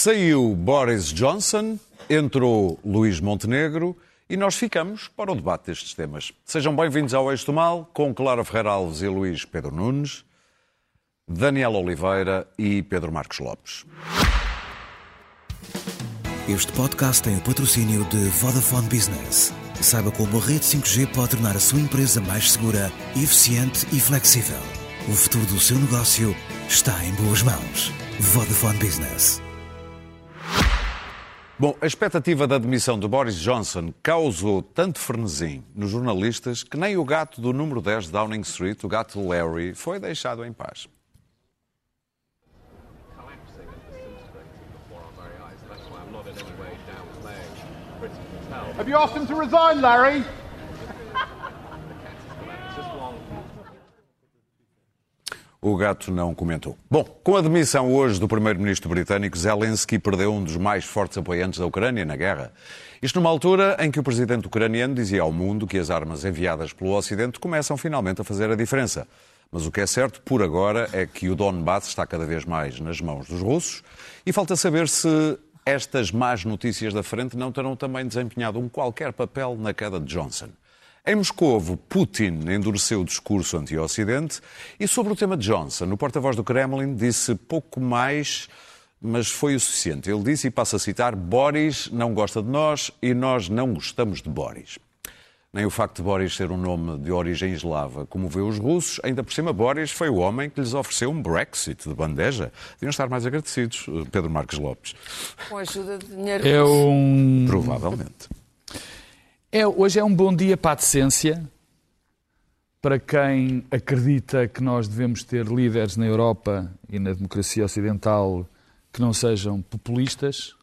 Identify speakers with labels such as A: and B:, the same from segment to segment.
A: Saiu Boris Johnson, entrou Luís Montenegro e nós ficamos para o debate destes temas. Sejam bem-vindos ao Eixo do Mal, com Clara Ferreira Alves e Luís Pedro Nunes, Daniel Oliveira e Pedro Marcos Lopes.
B: Este podcast tem o patrocínio de Vodafone Business. Saiba como a rede 5G pode tornar a sua empresa mais segura, eficiente e flexível. O futuro do seu negócio está em boas mãos. Vodafone Business.
A: Bom, a expectativa da demissão de Boris Johnson causou tanto frenesim nos jornalistas que nem o gato do número 10 de Downing Street, o gato Larry, foi deixado em paz.
C: Have you asked him to resign, Larry?
A: O gato não comentou. Bom, com a demissão hoje do primeiro-ministro britânico, Zelensky perdeu um dos mais fortes apoiantes da Ucrânia na guerra. Isto numa altura em que o presidente ucraniano dizia ao mundo que as armas enviadas pelo Ocidente começam finalmente a fazer a diferença. Mas o que é certo, por agora, é que o Donbass está cada vez mais nas mãos dos russos e falta saber se estas más notícias da frente não terão também desempenhado um qualquer papel na queda de Johnson. Em Moscovo, Putin endureceu o discurso anti-Ocidente e sobre o tema de Johnson, o porta-voz do Kremlin disse pouco mais, mas foi o suficiente. Ele disse, e passo a citar, Boris não gosta de nós e nós não gostamos de Boris. Nem o facto de Boris ser um nome de origem eslava comoveu os russos, ainda por cima Boris foi o homem que lhes ofereceu um Brexit de bandeja. Deviam estar mais agradecidos, Pedro Marques Lopes.
D: Com a ajuda de dinheiro.
E: É um...
A: Provavelmente.
E: É, hoje é um bom dia para a decência, para quem acredita que nós devemos ter líderes na Europa e na democracia ocidental que não sejam populistas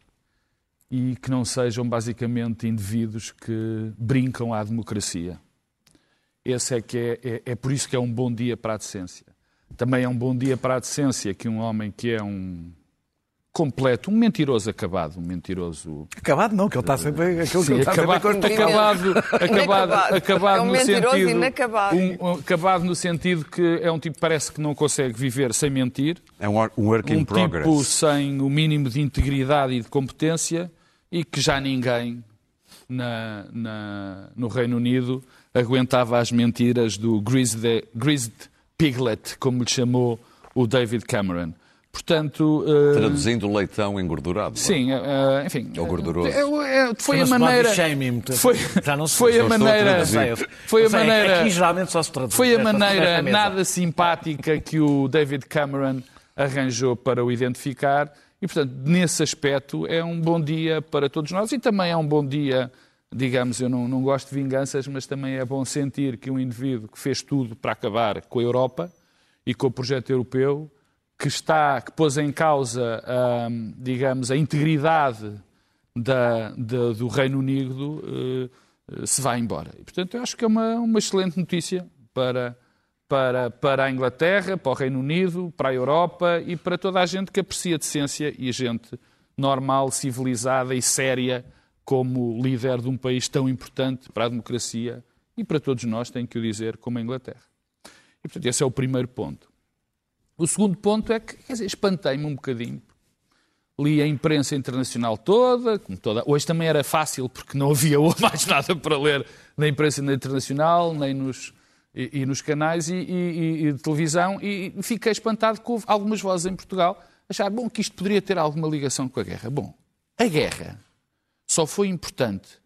E: e que não sejam basicamente indivíduos que brincam à democracia. Esse é que é, é, é por isso que é um bom dia para a decência. Também é um bom dia para a decência que um homem que é um completo, um mentiroso acabado, um mentiroso...
F: Acabado não, que ele está sempre... Aquele
E: Sim,
F: está
E: acabado,
F: sempre
E: acabado, acabado, acabado
D: É um
E: no
D: mentiroso
E: sentido...
D: inacabado.
E: Um, um- acabado no sentido que é um tipo que parece que não consegue viver sem mentir,
A: É um wor- um work in
E: um
A: progress.
E: tipo sem o mínimo de integridade e de competência e que já ninguém na- na- no Reino Unido aguentava as mentiras do greased, greased piglet, como lhe chamou o David Cameron. Portanto, eh,
A: Traduzindo leitão engordurado.
E: sim, eh, enfim,
A: Ou gorduroso.
E: eh, foi a maneira,
F: shaming,
E: foi,
F: já não se-
E: foi
F: já
E: a maneira, foi a maneira,
F: Aqui geralmente só se traduz.
E: foi a
F: esta-
E: maneira nada simpática que o David Cameron arranjou para o identificar e, portanto, nesse aspecto é um bom dia para todos nós e também é um bom dia, digamos, eu não, não gosto de vinganças, mas também é bom sentir que um indivíduo que fez tudo para acabar com a Europa e com o projeto europeu, que está, que pôs em causa, hum, digamos, a integridade da- da- do Reino Unido, eh, se vai embora. E, portanto, eu acho que é uma, uma excelente notícia para, para, para a Inglaterra, para o Reino Unido, para a Europa e para toda a gente que aprecia decência e gente normal, civilizada e séria como líder de um país tão importante para a democracia e para todos nós, tenho que o dizer, como a Inglaterra. E, portanto, esse é o primeiro ponto. O segundo ponto é que, espantei-me um bocadinho. Li a imprensa internacional toda, como toda. Hoje também era fácil, porque não havia mais nada para ler na imprensa internacional, nem nos, e, e nos canais e, e- de televisão, e fiquei espantado que houve algumas vozes em Portugal achar bom, que isto poderia ter alguma ligação com a guerra. Bom, a guerra só foi importante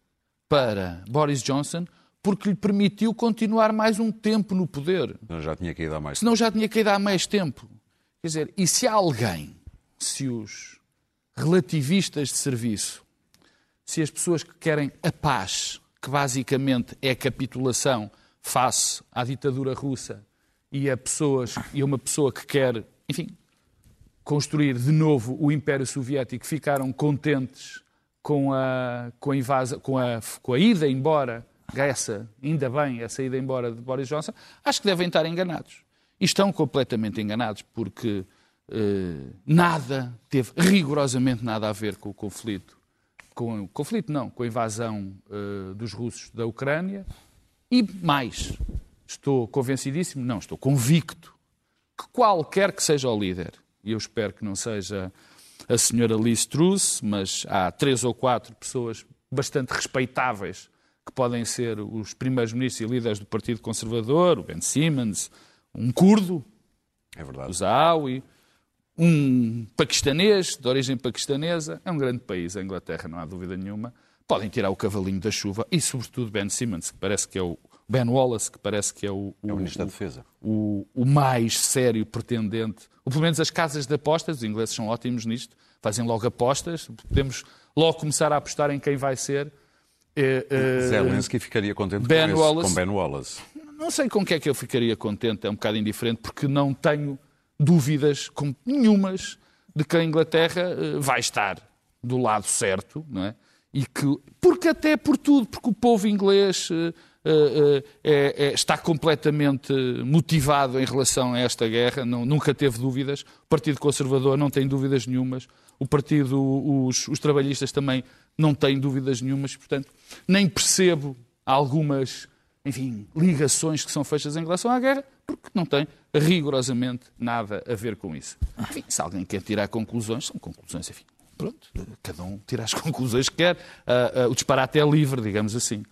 E: para Boris Johnson porque lhe permitiu continuar mais um tempo no poder.
A: Eu já tinha caído há mais
E: Senão já tinha caído há mais tempo. Quer dizer, e se alguém, se os relativistas de serviço, se as pessoas que querem a paz, que basicamente é a capitulação face à ditadura russa, e a pessoas e uma pessoa que quer, enfim, construir de novo o Império Soviético, ficaram contentes com a, com a, invasa, com a, com a ida embora, essa, ainda bem, essa ida embora de Boris Johnson, acho que devem estar enganados. E estão completamente enganados, porque eh, nada, teve rigorosamente nada a ver com o conflito. Com o conflito, não, com a invasão eh, dos russos da Ucrânia. E mais, estou convencidíssimo, não, estou convicto, que qualquer que seja o líder, e eu espero que não seja a senhora Liz Truss, mas há três ou quatro pessoas bastante respeitáveis que podem ser os primeiros ministros e líderes do Partido Conservador, o Ben Simmons, um curdo,
A: É verdade.
E: o Zahawi, um paquistanês, de origem paquistanesa. É um grande país, a Inglaterra, não há dúvida nenhuma. Podem tirar o cavalinho da chuva e, sobretudo, Ben Simmons, que parece que é o. Ben Wallace, que parece que é o,
A: É o Ministro da Defesa.
E: o, o mais sério pretendente, ou pelo menos as casas de apostas, os ingleses são ótimos nisto, fazem logo apostas, podemos logo começar a apostar em quem vai ser. Eh, eh,
A: Zelensky ficaria contente
E: Ben
A: com, esse,
E: Wallace.
A: com Ben Wallace.
E: não sei com o que é que eu ficaria contente, é um bocado indiferente, porque não tenho dúvidas com nenhumas de que a Inglaterra eh, vai estar do lado certo, não é? E que, porque até por tudo, porque o povo inglês eh, eh, é- é- está completamente motivado em relação a esta guerra, não- nunca teve dúvidas. O Partido Conservador não tem dúvidas nenhumas. O Partido, os, os trabalhistas também não têm dúvidas nenhumas. Portanto, nem percebo algumas, enfim, ligações que são feitas em relação à guerra, porque não tem rigorosamente nada a ver com isso. Enfim, se alguém quer tirar conclusões, são conclusões, enfim. Pronto, cada um tira as conclusões que quer. Ah, ah, o disparate é livre, digamos assim.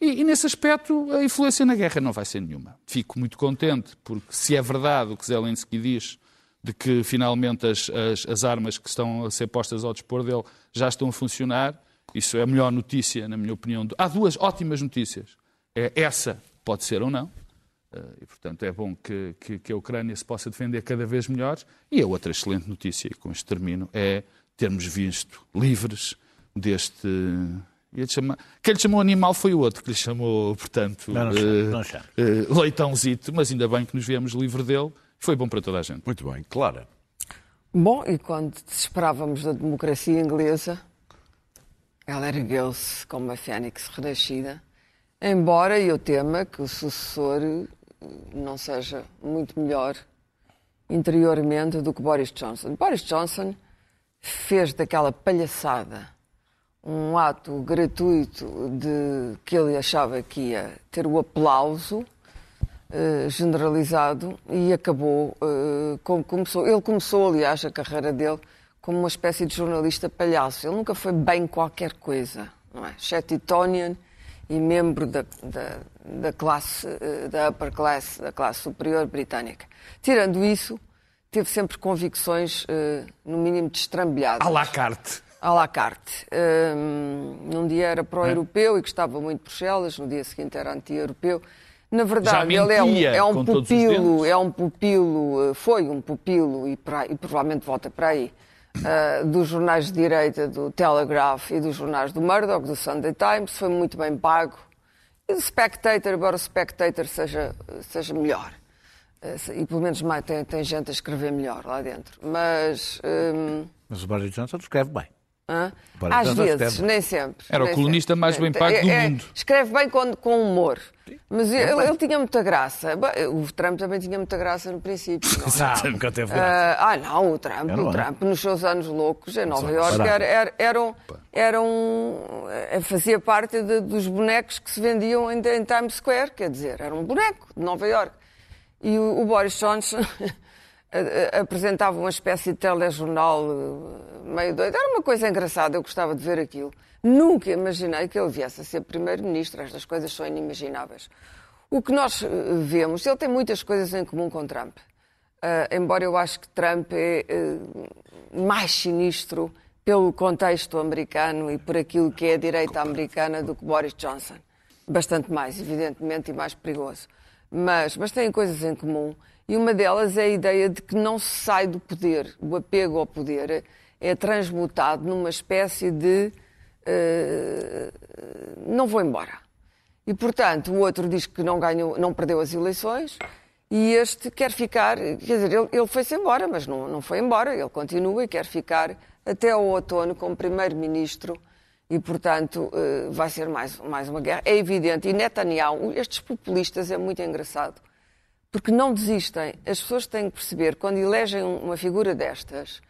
E: E, e, nesse aspecto, a influência na guerra não vai ser nenhuma. Fico muito contente, porque se é verdade o que Zelensky diz, de que finalmente as, as, as armas que estão a ser postas ao dispor dele já estão a funcionar, isso é a melhor notícia, na minha opinião. Há duas ótimas notícias. É essa, pode ser ou não, eh, e, portanto, é bom que, que, que a Ucrânia se possa defender cada vez melhor. E a outra excelente notícia, e com isto termino, é termos visto livres deste. ia chamar- Quem lhe chamou animal foi o outro que lhe chamou, portanto,
F: Não, não chama,
E: eh,
F: não chama.
E: eh, leitãozito, mas ainda bem que nos viemos livre dele. Foi bom para toda a gente.
A: Muito bem, Clara.
D: Bom, e quando esperávamos da democracia inglesa, ela ergueu-se como uma fênix renascida, embora eu tema que o sucessor eh, não seja muito melhor interiormente do que Boris Johnson. Boris Johnson fez daquela palhaçada um ato gratuito de que ele achava que ia ter o aplauso eh, generalizado e acabou eh, como começou. Ele começou, aliás, a carreira dele como uma espécie de jornalista palhaço. Ele nunca foi bem qualquer coisa, não é? Chetitonian e membro da, da, da classe, eh, da upper class, da classe superior britânica. Tirando isso, teve sempre convicções, eh, no mínimo, destrambilhadas
E: À la carte.
D: à la carte. Hum, num dia era pró-europeu e gostava muito de Bruxelas, no dia seguinte era anti-europeu. Na verdade,
E: Já
D: ele é um,
E: mentia
D: é um pupilo, é um pupilo, eh, foi um pupilo e, para- e provavelmente volta para aí, eh, dos jornais de direita, do Telegraph e dos jornais do Murdoch, do Sunday Times, foi muito bem pago. E do Spectator, embora o Spectator seja, seja melhor. Eh, E pelo menos mais, tem, tem gente a escrever melhor lá dentro. Mas. hum,
F: Mas o Boris Johnson escreve bem.
D: Hã? Às
F: Johnson
D: vezes,
F: escreve.
D: nem sempre.
E: Era o
D: nem
E: colunista
D: sempre.
E: mais bem
D: É,
E: pago do
D: é,
E: mundo.
D: Escreve bem com, com humor. Mas ele, ele tinha muita graça. O Trump também tinha muita graça no princípio. não é?
F: Não, nunca teve graça.
D: Ah, ah, não, o Trump,
F: Era
D: o
F: bom.
D: Trump nos seus anos loucos em Nova Iorque era, era, era um, era um- eh, fazia parte de- dos bonecos que se vendiam em, em Times Square, quer dizer, era um boneco de Nova Iorque. E o, Boris Johnson apresentava uma espécie de telejornal eh, meio doido. Era uma coisa engraçada, eu gostava de ver aquilo. Nunca imaginei que ele viesse a ser primeiro-ministro. Estas coisas são inimagináveis. O que nós eh, vemos, ele tem muitas coisas em comum com Trump. Ah, embora eu acho que Trump é eh, mais sinistro pelo contexto americano e por aquilo que é a direita americana do que Boris Johnson. Bastante mais, evidentemente, e mais perigoso. Mas, mas têm coisas em comum. E uma delas é a ideia de que não se sai do poder. O apego ao poder é- transmutado numa espécie de eh, não vou embora. E, portanto, o outro diz que não, ganhou, não perdeu as eleições e este quer ficar. Quer dizer, ele, ele foi-se embora, mas não, não foi embora. Ele continua e quer ficar até ao outono como primeiro-ministro e, portanto, eh, vai ser mais, mais uma guerra. É evidente. E Netanyahu, estes populistas, é muito engraçado, porque não desistem. As pessoas têm que perceber, quando elegem uma figura destas,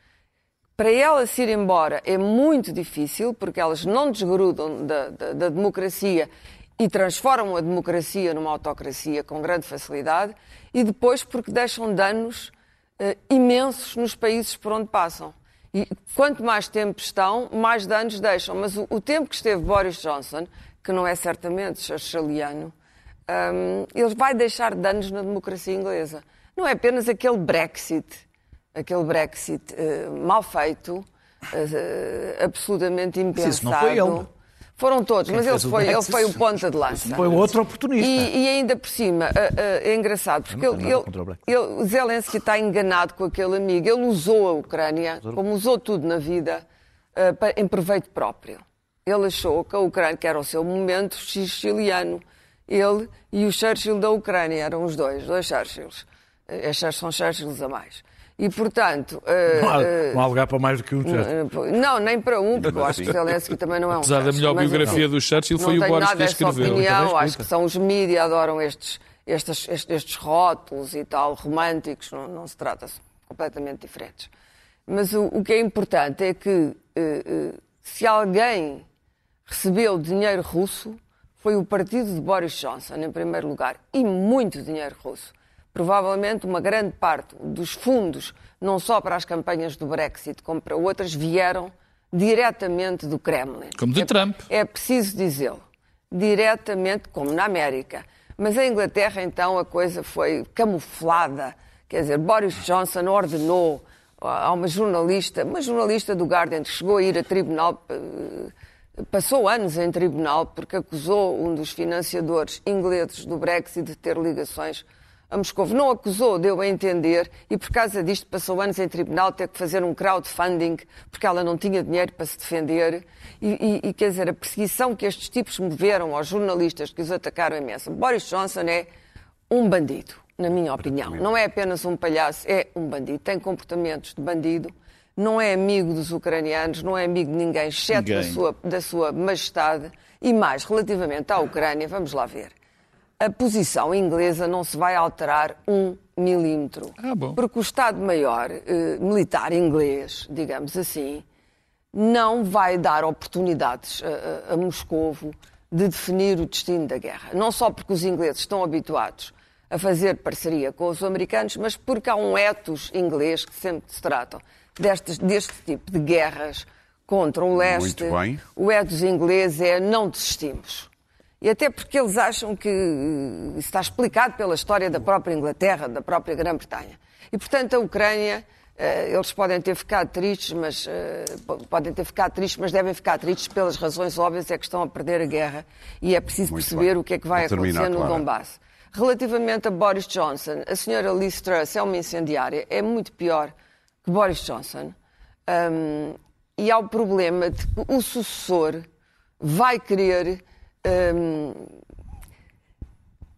D: para ela se ir embora é muito difícil, porque elas não desgrudam da, da, da democracia e transformam a democracia numa autocracia com grande facilidade, e depois porque deixam danos uh, imensos nos países por onde passam. E quanto mais tempo estão, mais danos deixam. Mas o, o tempo que esteve Boris Johnson, que não é certamente churchilliano, um, ele vai deixar danos na democracia inglesa. Não é apenas aquele Brexit, aquele Brexit uh, mal feito, uh, absolutamente impensado. Sim,
F: não foi ele.
D: Foram todos, mas ele foi, ele foi o ponta de lança.
F: Foi outro oportunista.
D: E, e ainda por cima, é engraçado, porque ele, ele, ele, Zelensky está enganado com aquele amigo. Ele usou a Ucrânia, como usou tudo na vida, em proveito próprio. Ele achou que a Ucrânia, que era o seu momento chiliano, ele e o Churchill da Ucrânia, eram os dois, dois Churchills. Estes são Churchills a mais. E, portanto...
F: Não há, uh, não há lugar para mais do que um Churchill.
D: Não, nem para um, porque eu acho que Zelensky também não é um
E: Apesar
D: Churchill,
E: da melhor biografia do Churchill foi o Boris que escreveu.
D: Opinião, acho que são os mídias, adoram estes, estes, estes, estes rótulos e tal, românticos, não, não se trata, são completamente diferentes. Mas o, o que é importante é que uh, uh, se alguém recebeu dinheiro russo, foi o partido de Boris Johnson, em primeiro lugar, e muito dinheiro russo. Provavelmente uma grande parte dos fundos, não só para as campanhas do Brexit, como para outras, vieram diretamente do Kremlin.
E: Como de
D: é,
E: Trump.
D: É preciso dizê-lo. Diretamente, como na América. Mas em Inglaterra, então, a coisa foi camuflada. Quer dizer, Boris Johnson ordenou a uma jornalista, uma jornalista do Guardian, que chegou a ir a tribunal uh, passou anos em tribunal porque acusou um dos financiadores ingleses do Brexit de ter ligações a Moscou. Não acusou, deu a entender, e por causa disto passou anos em tribunal, ter que fazer um crowdfunding porque ela não tinha dinheiro para se defender. E, e, e quer dizer, a perseguição que estes tipos moveram aos jornalistas que os atacaram imensa. Boris Johnson é um bandido, na minha opinião. Não é apenas um palhaço, é um bandido. Tem comportamentos de bandido não é amigo dos ucranianos, não é amigo de ninguém, exceto ninguém. Da, sua, da sua majestade. E mais, relativamente à Ucrânia, vamos lá ver. A posição inglesa não se vai alterar um milímetro.
E: Ah,
D: porque o Estado-Maior eh, militar inglês, digamos assim, não vai dar oportunidades a, a, a Moscovo de definir o destino da guerra. Não só porque os ingleses estão habituados a fazer parceria com os americanos, mas porque há um ethos inglês que sempre se tratam destes, deste tipo de guerras contra o leste, o ethos inglês é não desistimos. E até porque eles acham que isso está explicado pela história da própria Inglaterra, da própria Grã-Bretanha. E, portanto, a Ucrânia, eh, eles podem ter ficado tristes, mas eh, podem ter ficado tristes, mas devem ficar tristes pelas razões óbvias é que estão a perder a guerra e é preciso Muito perceber bem. o que é que vai acontecer no claro. Donbass. Relativamente a Boris Johnson, a senhora Liz Truss é uma incendiária, é muito pior que Boris Johnson. Um, e há o problema de que o sucessor vai querer um,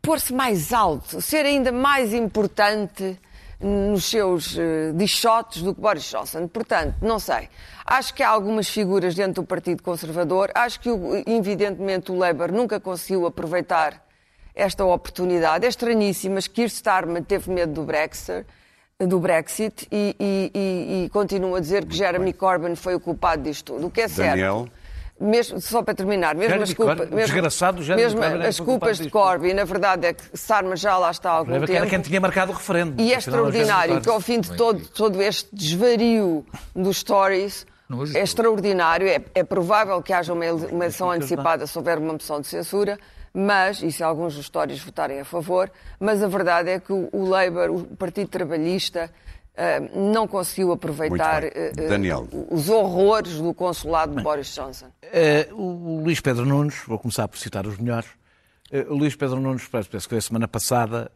D: pôr-se mais alto, ser ainda mais importante nos seus uh, dichotes do que Boris Johnson. Portanto, não sei. Acho que há algumas figuras dentro do Partido Conservador. Acho que, evidentemente, o Labour nunca conseguiu aproveitar esta oportunidade. É estranhíssimo, mas Keir Starmer teve medo do Brexit do Brexit e, e, e, e continua a dizer que Jeremy Corbyn foi o culpado disto tudo. O que é certo.
A: Daniel.
D: Mesmo, só para terminar, mesmo as culpas,
F: mesmo, desgraçado mesmo
D: é as culpas de Corbyn, na verdade é que Sarma já lá está há algum tempo.
F: Era quem tinha marcado o referendo.
D: E é extraordinário que ao fim de todo, todo este desvario dos stories, é extraordinário, é, é provável que haja uma eleição antecipada se houver uma moção de censura, mas, e se alguns dos histórios votarem a favor, mas a verdade é que o Labour, o Partido Trabalhista, Uh, não conseguiu aproveitar uh, os horrores do consulado de Bem, Boris Johnson.
F: O Luís Pedro Nunes, vou começar por citar os melhores. o Luís Pedro Nunes, parece que foi a semana passada,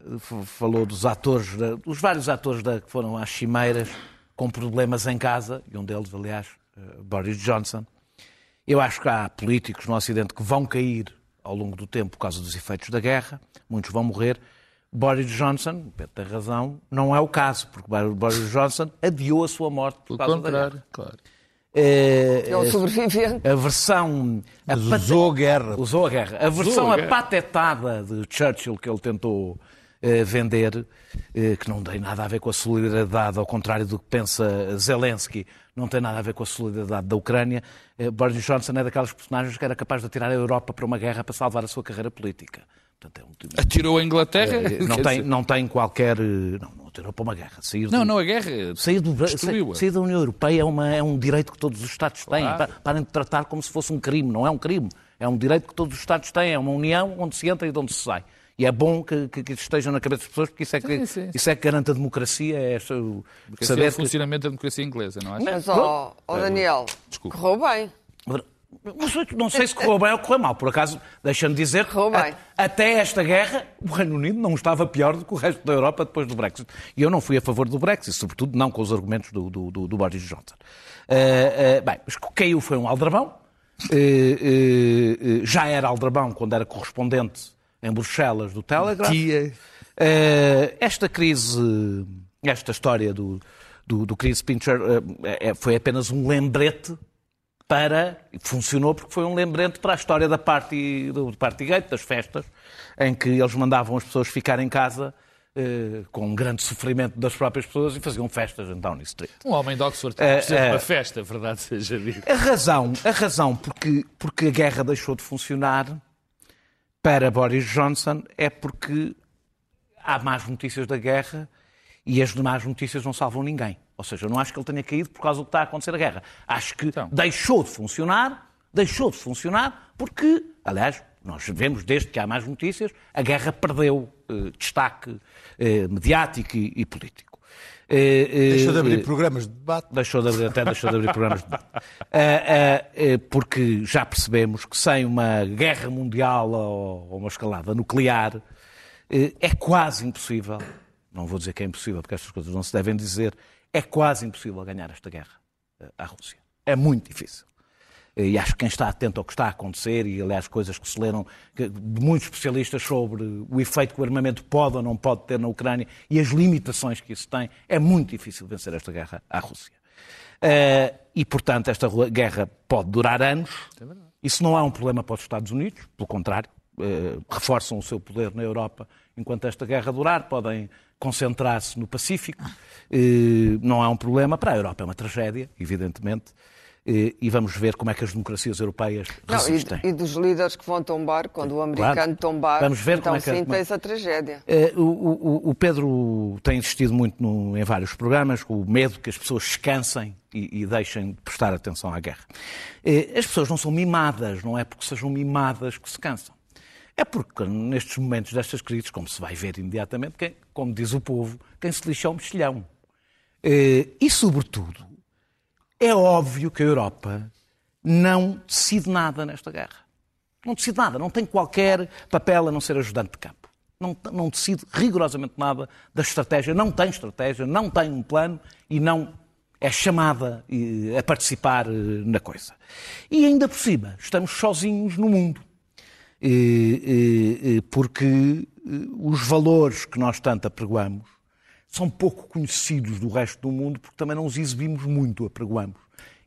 F: falou dos atores, da, dos vários atores da, que foram às cimeiras com problemas em casa, e um deles, aliás, Boris Johnson. Eu acho que há políticos no Ocidente que vão cair ao longo do tempo por causa dos efeitos da guerra, muitos vão morrer. Boris Johnson, Pedro tem razão, não é o caso, porque Boris Johnson adiou a sua morte por causa da guerra.
E: claro.
D: É, é o sobrevivente.
F: A versão.
A: A usou a guerra.
F: Usou a guerra. A versão a apatetada de Churchill que ele tentou eh, vender, eh, que não tem nada a ver com a solidariedade, ao contrário do que pensa Zelensky, não tem nada a ver com a solidariedade da Ucrânia. Eh, Boris Johnson é daquelas personagens que era capaz de atirar a Europa para uma guerra para salvar a sua carreira política. Portanto, é um tipo-
E: Atirou a Inglaterra.
F: eh, não,
E: quer
F: tem,
E: dizer,
F: não tem qualquer. eh, Não, não atirou para uma guerra. Sair
E: não,
F: do-
E: não, a guerra
F: Sair, do, sair, sair da União Europeia é, uma- é um direito que todos os Estados têm.
E: Claro.
F: Pa- Parem de tratar como se fosse um crime. Não é um crime. É um direito que todos os Estados têm. É uma união onde se entra e de onde se sai. E é bom que, que, que isso esteja na cabeça das pessoas, porque isso é que,
E: Sim, sim.
F: Isso é que garante a democracia. É o-
E: é
F: saber
E: o
F: que-
E: funcionamento da democracia inglesa, não é?
D: Mas, ó ó, Daniel,
E: Desculpa.
D: correu bem.
F: Não sei, não sei se correu bem ou correu mal. Por acaso, deixa-me dizer que
D: Correu bem.
F: a- até esta guerra o Reino Unido não estava pior do que o resto da Europa depois do Brexit. E eu não fui a favor do Brexit, sobretudo não com os argumentos do, do, do- do Boris Johnson. Eh, eh, bem, mas o que caiu foi um aldrabão. Eh, já era aldrabão quando era correspondente em Bruxelas do Telegraph. Esta crise, esta história do, do, do Chris Pincher é- foi apenas um lembrete para. Funcionou porque foi um lembrete para a história da party, do Partygate, das festas, em que eles mandavam as pessoas ficar em casa eh, com um grande sofrimento das próprias pessoas e faziam festas em Downing Street.
E: Um homem de Oxford
F: É,
E: precisa
F: é.
E: uma festa, verdade seja dita.
F: A razão, a razão porque, porque a guerra deixou de funcionar para Boris Johnson é porque há más notícias da guerra e as más notícias não salvam ninguém. Ou seja, eu não acho que ele tenha caído por causa do que está a acontecer a guerra. Acho que
E: Então.
F: deixou de funcionar, deixou de funcionar porque, aliás, nós vemos desde que há mais notícias, a guerra perdeu eh, destaque eh, mediático e, e político. Eh, eh,
G: Deixou de abrir
F: eh,
G: programas de debate.
F: Deixou de abrir, até deixou de abrir programas de debate. Porque já percebemos que sem uma guerra mundial ou, ou uma escalada nuclear eh, é quase impossível, não vou dizer que é impossível porque estas coisas não se devem dizer, é quase impossível ganhar esta guerra eh, à Rússia. É muito difícil. E acho que quem está atento ao que está a acontecer, e aliás, coisas que se leram de muitos especialistas sobre o efeito que o armamento pode ou não pode ter na Ucrânia e as limitações que isso tem, é muito difícil vencer esta guerra à Rússia. Eh, e, portanto, esta guerra pode durar anos. Isso não é um problema para os Estados Unidos, pelo contrário, eh, reforçam o seu poder na Europa enquanto esta guerra durar, podem concentrar-se no Pacífico. Eh, não é um problema para a Europa, é uma tragédia, evidentemente. Eh, e vamos ver como é que as democracias europeias
D: Não,
F: resistem.
D: e, e dos líderes que vão tombar, quando o americano tombar,
F: Vamos ver
D: então
F: como é que-
D: sim
F: como é-
D: tens a tragédia.
F: Eh, o, o- o Pedro tem insistido muito no- em vários programas com o medo que as pessoas descansem e, e deixem de prestar atenção à guerra. As pessoas não são mimadas, não é porque sejam mimadas que se cansam. É porque nestes momentos destas crises, como se vai ver imediatamente, quem- como diz o povo, quem se lixa é o mexilhão. Eh, e, sobretudo, é óbvio que a Europa não decide nada nesta guerra. Não decide nada, não tem qualquer papel a não ser ajudante de campo. Não, não decide rigorosamente nada da estratégia, não tem estratégia, não tem um plano e não é chamada eh, a participar eh, na coisa. E ainda por cima, estamos sozinhos no mundo. Porque os valores que nós tanto apregoamos são pouco conhecidos do resto do mundo, porque também não os exibimos muito, apregoamos.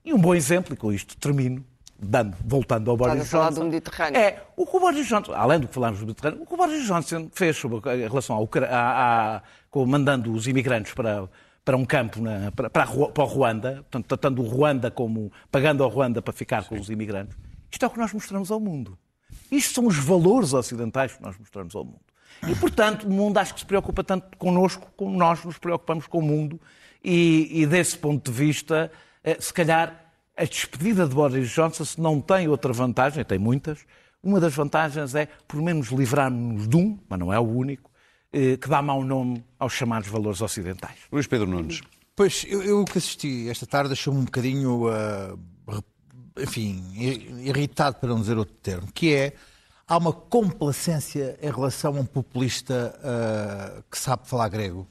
F: E um bom exemplo, e com isto termino, dando, voltando ao Boris
D: a falar
F: Johnson.
D: do Mediterrâneo.
F: É, o que o Boris Johnson, além do que falámos do Mediterrâneo, o que o Boris Johnson fez sobre, a- em relação ao, à- à- com- mandando os imigrantes para, para um campo, na- para, para, a para o Ruanda, portanto, tratando o Ruanda como, pagando ao Ruanda para ficar com os imigrantes, isto é o que nós mostramos ao mundo. Isto são os valores ocidentais que nós mostramos ao mundo. E, portanto, o mundo acho que se preocupa tanto connosco como nós nos preocupamos com o mundo. E, e desse ponto de vista, eh, se calhar a despedida de Boris Johnson, se não tem outra vantagem, tem muitas, uma das vantagens é, por menos, livrarmos de um, mas não é o único, eh, que dá mau nome aos chamados valores ocidentais.
A: Luís Pedro Nunes.
G: Pois, eu, eu que assisti esta tarde deixou-me um bocadinho, re- enfim, i- irritado, para não dizer outro termo, que é, há uma complacência em relação a um populista ah, que sabe falar grego.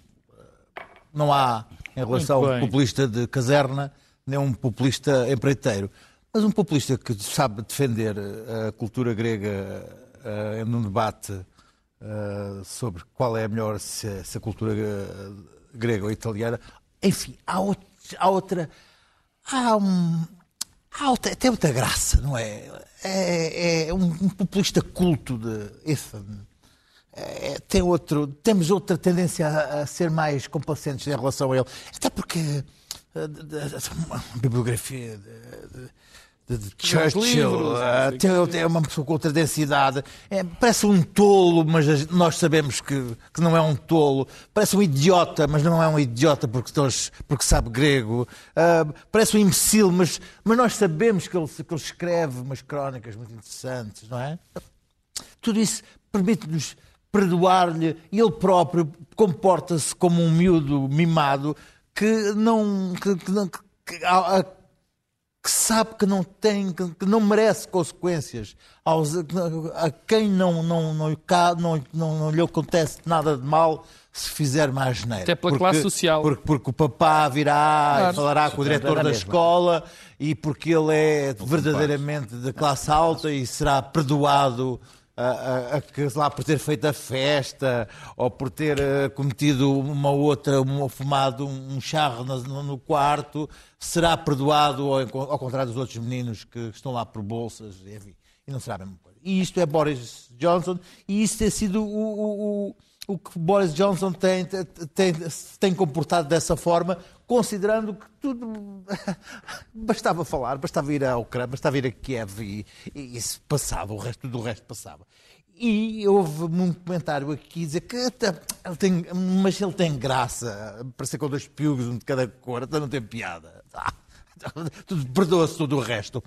G: Não há, em relação a um populista de caserna, nem um populista empreiteiro. Mas um populista que sabe defender ah, a cultura grega ah, num debate ah, sobre qual é a melhor, se, é- se a cultura grega ou italiana. Enfim, há, out- há outra. Há um. Há outra, até outra graça, não é? É, é um, um populista culto de Ethan. é, tem outro, temos outra tendência a, a, ser mais complacentes em relação a ele. Até porque a, a, a bibliografia de, de, de Churchill livros, uh, tem, é uma pessoa com outra densidade. É, parece um tolo, mas nós sabemos que, que não é um tolo. Parece um idiota, mas não é um idiota porque, porque sabe grego. Uh, parece um imbecil, mas, mas nós sabemos que ele, que ele escreve umas crónicas muito interessantes, não é? Tudo isso permite-nos perdoar-lhe e ele próprio comporta-se como um miúdo mimado que não. que, que, que, a, que sabe que não tem, que não merece consequências, aos, a quem não, não, não, não, não, não lhe acontece nada de mal se fizer mais geneira.
E: Até pela porque, classe social.
G: Porque, porque o papá virá claro. e falará com o diretor da escola e porque ele é verdadeiramente de classe alta e será perdoado a, a, lá por ter feito a festa ou por ter uh, cometido uma outra, uma, fumado um charro no, no, quarto, será perdoado ao, ao, contrário dos outros meninos que estão lá por bolsas, enfim, e não será a mesma coisa. E isto é Boris Johnson, e isso tem sido o, o, o o que Boris Johnson tem, tem, tem comportado dessa forma, considerando que tudo bastava falar, bastava ir à Ucrânia, bastava ir a Kiev e, e isso passava, o resto do resto passava. E houve um comentário aqui dizer que ele tem, mas ele tem graça, para ser com dois piugos, um de cada cor, até não tem piada. Ah, Perdoa-se todo o resto.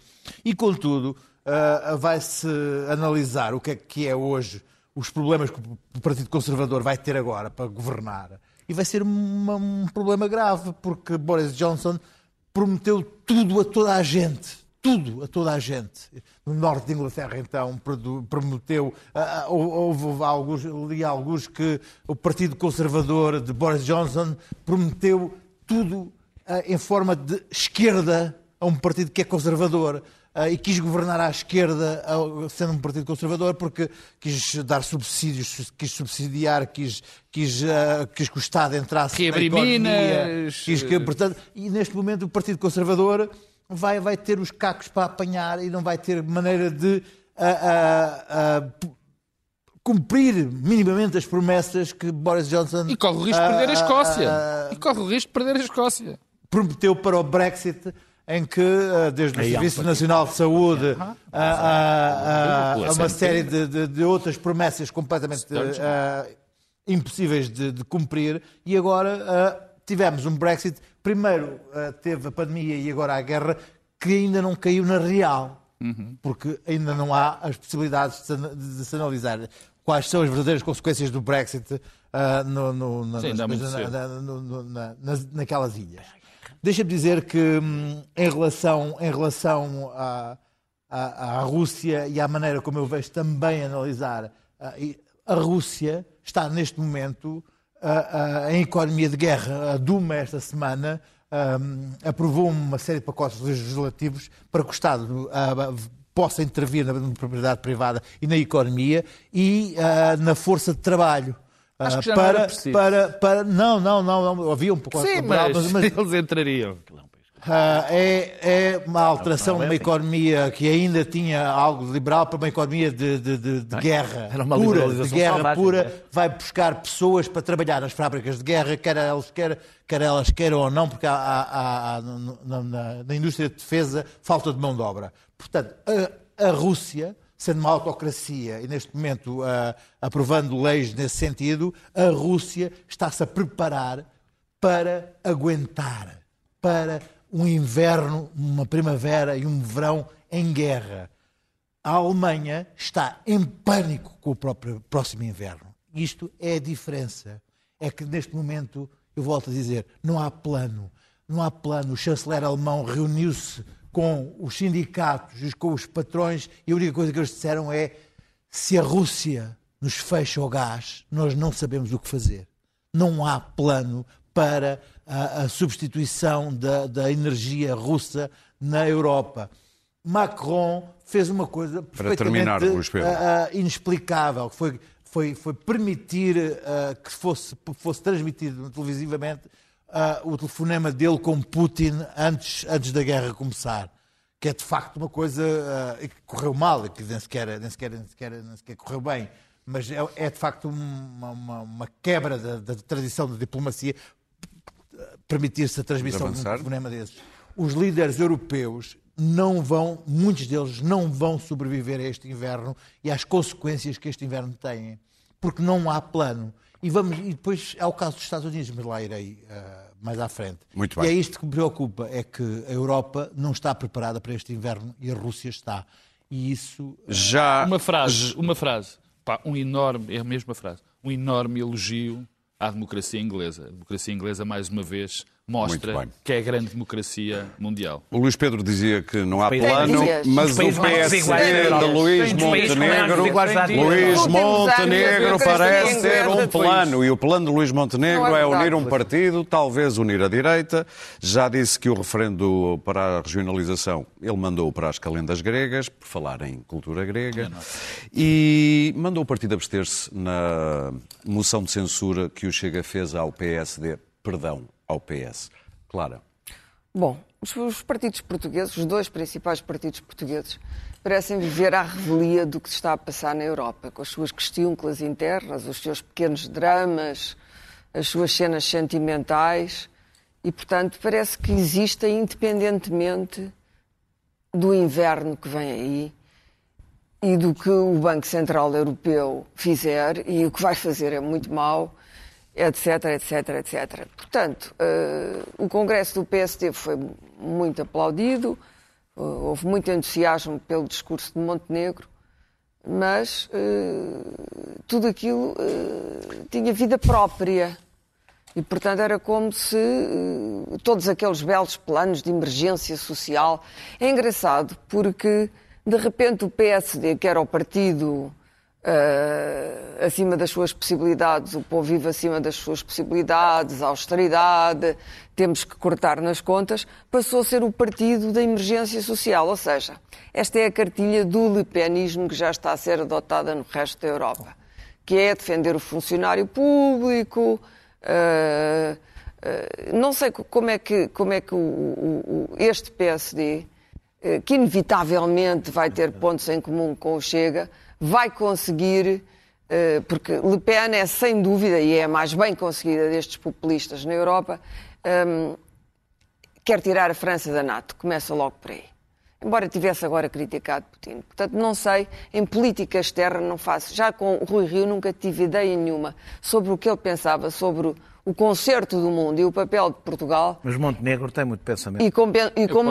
G: E contudo, uh, vai-se analisar o que é que é hoje os problemas que o Partido Conservador vai ter agora para governar. E vai ser uma, um problema grave, porque Boris Johnson prometeu tudo a toda a gente. Tudo a toda a gente. No norte de Inglaterra, então, prometeu. Houve alguns, li alguns que o Partido Conservador de Boris Johnson prometeu tudo em forma de esquerda a um partido que é conservador. Uh, e quis governar à esquerda, uh, sendo um partido conservador, porque quis dar subsídios, quis subsidiar, quis, quis, uh, quis que o Estado entrasse
E: Reabrir na economia. Minas.
G: Quis que, portanto, e neste momento o Partido Conservador vai, vai ter os cacos para apanhar e não vai ter maneira de cumprir minimamente as promessas que Boris Johnson...
E: E corre o risco de perder a Escócia. e corre o risco de perder a Escócia.
G: Prometeu para o Brexit em que, eh, desde o Serviço Nacional de Saúde a, a, a uma série de, de, de, outras promessas completamente uh, impossíveis de, de, cumprir, e agora uh, tivemos um Brexit. Primeiro uh, teve a pandemia e agora a guerra, que ainda não caiu na real, uhum. porque ainda não há as possibilidades de, se analisar quais são as verdadeiras consequências do Brexit no, no, na, Sim, na, na, naquelas ilhas. Deixa-me dizer que, hum, em relação, em relação à, à, à, Rússia e à maneira como eu vejo também analisar, a Rússia está neste momento em economia de guerra. A Duma, esta semana, hum, aprovou uma série de pacotes legislativos para que o Estado possa intervir na propriedade privada e na economia e na força de trabalho.
E: Acho que já
G: para,
E: não era preciso.
G: Para, para, não, não, não, não, havia um pouco
E: Sim, mas, mas, mas eles entrariam.
G: Uh, é, é, uma alteração de uma economia que ainda tinha algo liberal para uma economia de, de, de, de guerra
F: Era uma
G: pura, de guerra
F: selvagem,
G: pura,
F: né?
G: vai buscar pessoas para trabalhar nas fábricas de guerra, quer elas, quer, quer elas queiram ou não, porque há, há, há na, na, na, indústria de defesa falta de mão de obra. Portanto, a, a Rússia sendo uma autocracia e neste momento uh, aprovando leis nesse sentido, a Rússia está-se a preparar para aguentar, para um inverno, uma primavera e um verão em guerra. A Alemanha está em pânico com o próprio próximo inverno. Isto é a diferença. É que neste momento, eu volto a dizer, não há plano. Não há plano. O chanceler alemão reuniu-se com os sindicatos e com os patrões e a única coisa que eles disseram é se a Rússia nos fecha o gás, nós não sabemos o que fazer. Não há plano para a, a substituição da, da, energia russa na Europa. Macron fez uma coisa
A: terminar, uh, uh,
G: inexplicável, que foi, foi, foi permitir uh, que fosse, fosse transmitido televisivamente uh, o telefonema dele com Putin antes, antes da guerra começar. Que é de facto uma coisa uh, que correu mal, que nem sequer, nem, sequer, nem, sequer, nem sequer correu bem. mas é, é de facto uma, uma- uma quebra da, da tradição da diplomacia permitir-se a transmissão de um telefonema desses. Os líderes europeus não vão, muitos deles não vão sobreviver a este inverno e às consequências que este inverno tem, porque não há plano. E, vamos, e depois é o caso dos Estados Unidos, mas lá irei ah, mais à frente.
A: Muito
G: E
A: bem.
G: é isto que me preocupa, é que a Europa não está preparada para este inverno e a Rússia está. E isso
A: Já.
E: Uma frase, uma frase. Pá, um enorme, é a mesma frase, um enorme elogio à democracia inglesa. A democracia inglesa, mais uma vez, mostra que é a grande democracia mundial.
A: O Luís Pedro dizia que não há plano, mas o PSD de. Luís Montenegro, Luís Montenegro parece ter um plano. e o plano de Luís Montenegro
D: é
A: é unir um partido, talvez unir a direita. Já disse que o referendo para a regionalização ele mandou para as calendas gregas, por falar em cultura grega, e mandou o partido abster-se na moção de censura que o Chega fez ao PSD, perdão, ao PS. Clara.
D: Bom, os, os partidos portugueses, os dois principais partidos portugueses, parecem viver à revelia do que se está a passar na Europa, com as suas questiúnculas internas, os seus pequenos dramas, as suas cenas sentimentais, e, portanto, parece que existem independentemente do inverno que vem aí e do que o Banco Central Europeu fizer, e o que vai fazer é muito mau, etc, etc, etc. Portanto, eh, o Congresso do PSD foi muito aplaudido, eh, houve muito entusiasmo pelo discurso de Montenegro, mas eh, tudo aquilo tinha vida própria. E, portanto, era como se todos aqueles belos planos de emergência social. É engraçado porque, de repente, o PSD, que era o partido eh, acima das suas possibilidades, o povo vive acima das suas possibilidades, a austeridade, temos que cortar nas contas, passou a ser o partido da emergência social. Ou seja, esta é a cartilha do lepenismo que já está a ser adotada no resto da Europa, que é defender o funcionário público. eh, não sei co- como é que, como é que o- o- o- este PSD, que inevitavelmente vai ter pontos em comum com o Chega, vai conseguir, eh, porque Le Pen é sem dúvida, e é a mais bem conseguida destes populistas na Europa, hum, quer tirar a França da NATO. Começa logo por aí. Embora tivesse agora criticado Putin. Portanto, não sei, em política externa não faço. Já com o Rui Rio nunca tive ideia nenhuma sobre o que ele pensava sobre o- concerto do mundo e o papel de Portugal.
F: Mas Montenegro tem muito pensamento.
D: E com, e com,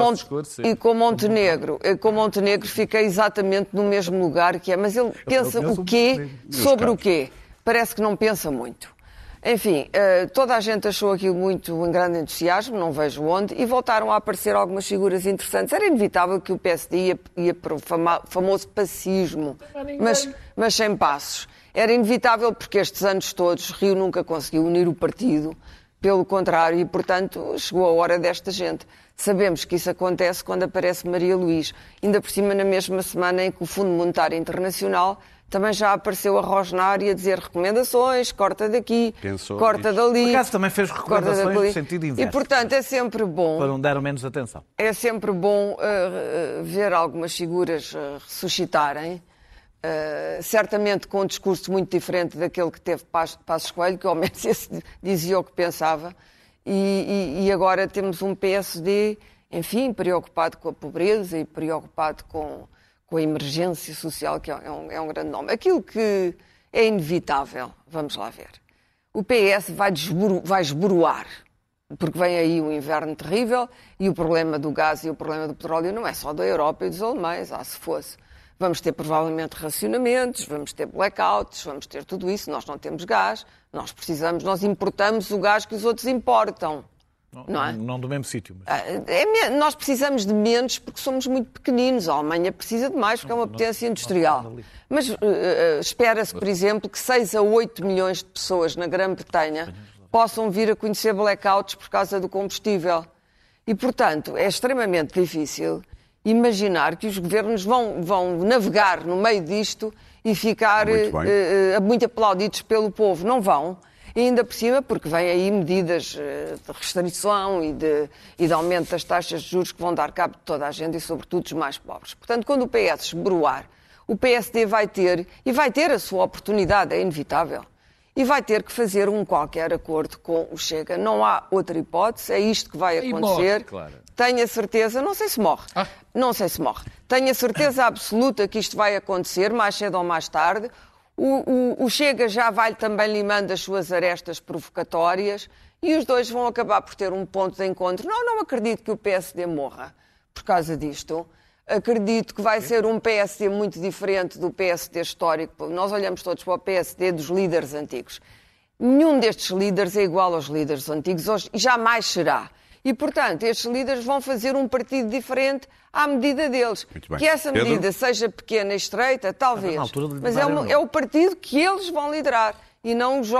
D: e com Montenegro, e com Montenegro fiquei exatamente no mesmo lugar que é, mas ele pensa o quê sobre o quê? Parece que não pensa muito. Enfim, eh, toda a gente achou aquilo muito em grande entusiasmo, não vejo onde, e voltaram a aparecer algumas figuras interessantes. Era inevitável que o PSD ia, ia para o fama- famoso pacismo, mas, mas sem passos. Era inevitável porque estes anos todos Rio nunca conseguiu unir o partido, pelo contrário, e portanto chegou a hora desta gente. Sabemos que isso acontece quando aparece Maria Luís, ainda por cima na mesma semana em que o Fundo Monetário Internacional também já apareceu a rosnar e a dizer recomendações, corta daqui,
A: Pensou
D: corta dali.
F: Por acaso também fez recomendações no sentido
D: E
F: inverso.
D: portanto é sempre bom
F: Para não deram menos atenção.
D: é sempre bom eh, ver algumas figuras eh, ressuscitarem, eh, certamente com um discurso muito diferente daquele que teve Pas- Passos Coelho, que ao menos esse dizia o que pensava, e, e- e agora temos um PSD, enfim, preocupado com a pobreza e preocupado com, com a emergência social, que é um, é um grande nome. Aquilo que é inevitável, vamos lá ver. O PS vai, desburu, vai esboroar porque vem aí um inverno terrível e o problema do gás e o problema do petróleo não é só da Europa e dos alemães, ah, se fosse. Vamos ter provavelmente racionamentos, vamos ter blackouts, vamos ter tudo isso. Nós não temos gás, nós precisamos, nós importamos o gás que os outros importam. Não, é?
F: Não do mesmo sítio. Mas...
D: Ah, é me- nós precisamos de menos porque somos muito pequeninos. A Alemanha precisa de mais porque é uma potência industrial. Mas eh, espera-se, por exemplo, que 6 a 8 milhões de pessoas na Grã-Bretanha possam vir a conhecer blackouts por causa do combustível. E, portanto, é extremamente difícil imaginar que os governos vão, vão navegar no meio disto e ficar
A: Muito bem.
D: eh, muito aplaudidos pelo povo. Não vão. E ainda por cima, porque vêm aí medidas eh, de restrição e de, e de aumento das taxas de juros que vão dar cabo de toda a gente e, sobretudo, dos mais pobres. Portanto, quando o PS esboroar, o PSD vai ter, e vai ter a sua oportunidade, é inevitável, e vai ter que fazer um qualquer acordo com o Chega. Não há outra hipótese, é isto que vai
E: E
D: acontecer.
E: morre, claro.
D: Tenho a certeza, não sei se morre,
E: Ah.
D: não sei se morre. Tenho a certeza absoluta que isto vai acontecer, mais cedo ou mais tarde. O, o- o Chega já vai também limando as suas arestas provocatórias e os dois vão acabar por ter um ponto de encontro. Não, não acredito que o PSD morra por causa disto. Acredito que vai ser um PSD muito diferente do PSD histórico. Nós olhamos todos para o PSD dos líderes antigos. Nenhum destes líderes é igual aos líderes antigos hoje, e jamais será. E, portanto, estes líderes vão fazer um partido diferente à medida deles.
A: Muito bem.
D: Que essa
A: Pedro?
D: medida seja pequena e estreita, talvez. Mas é, uma- é o partido que eles vão liderar. E não os,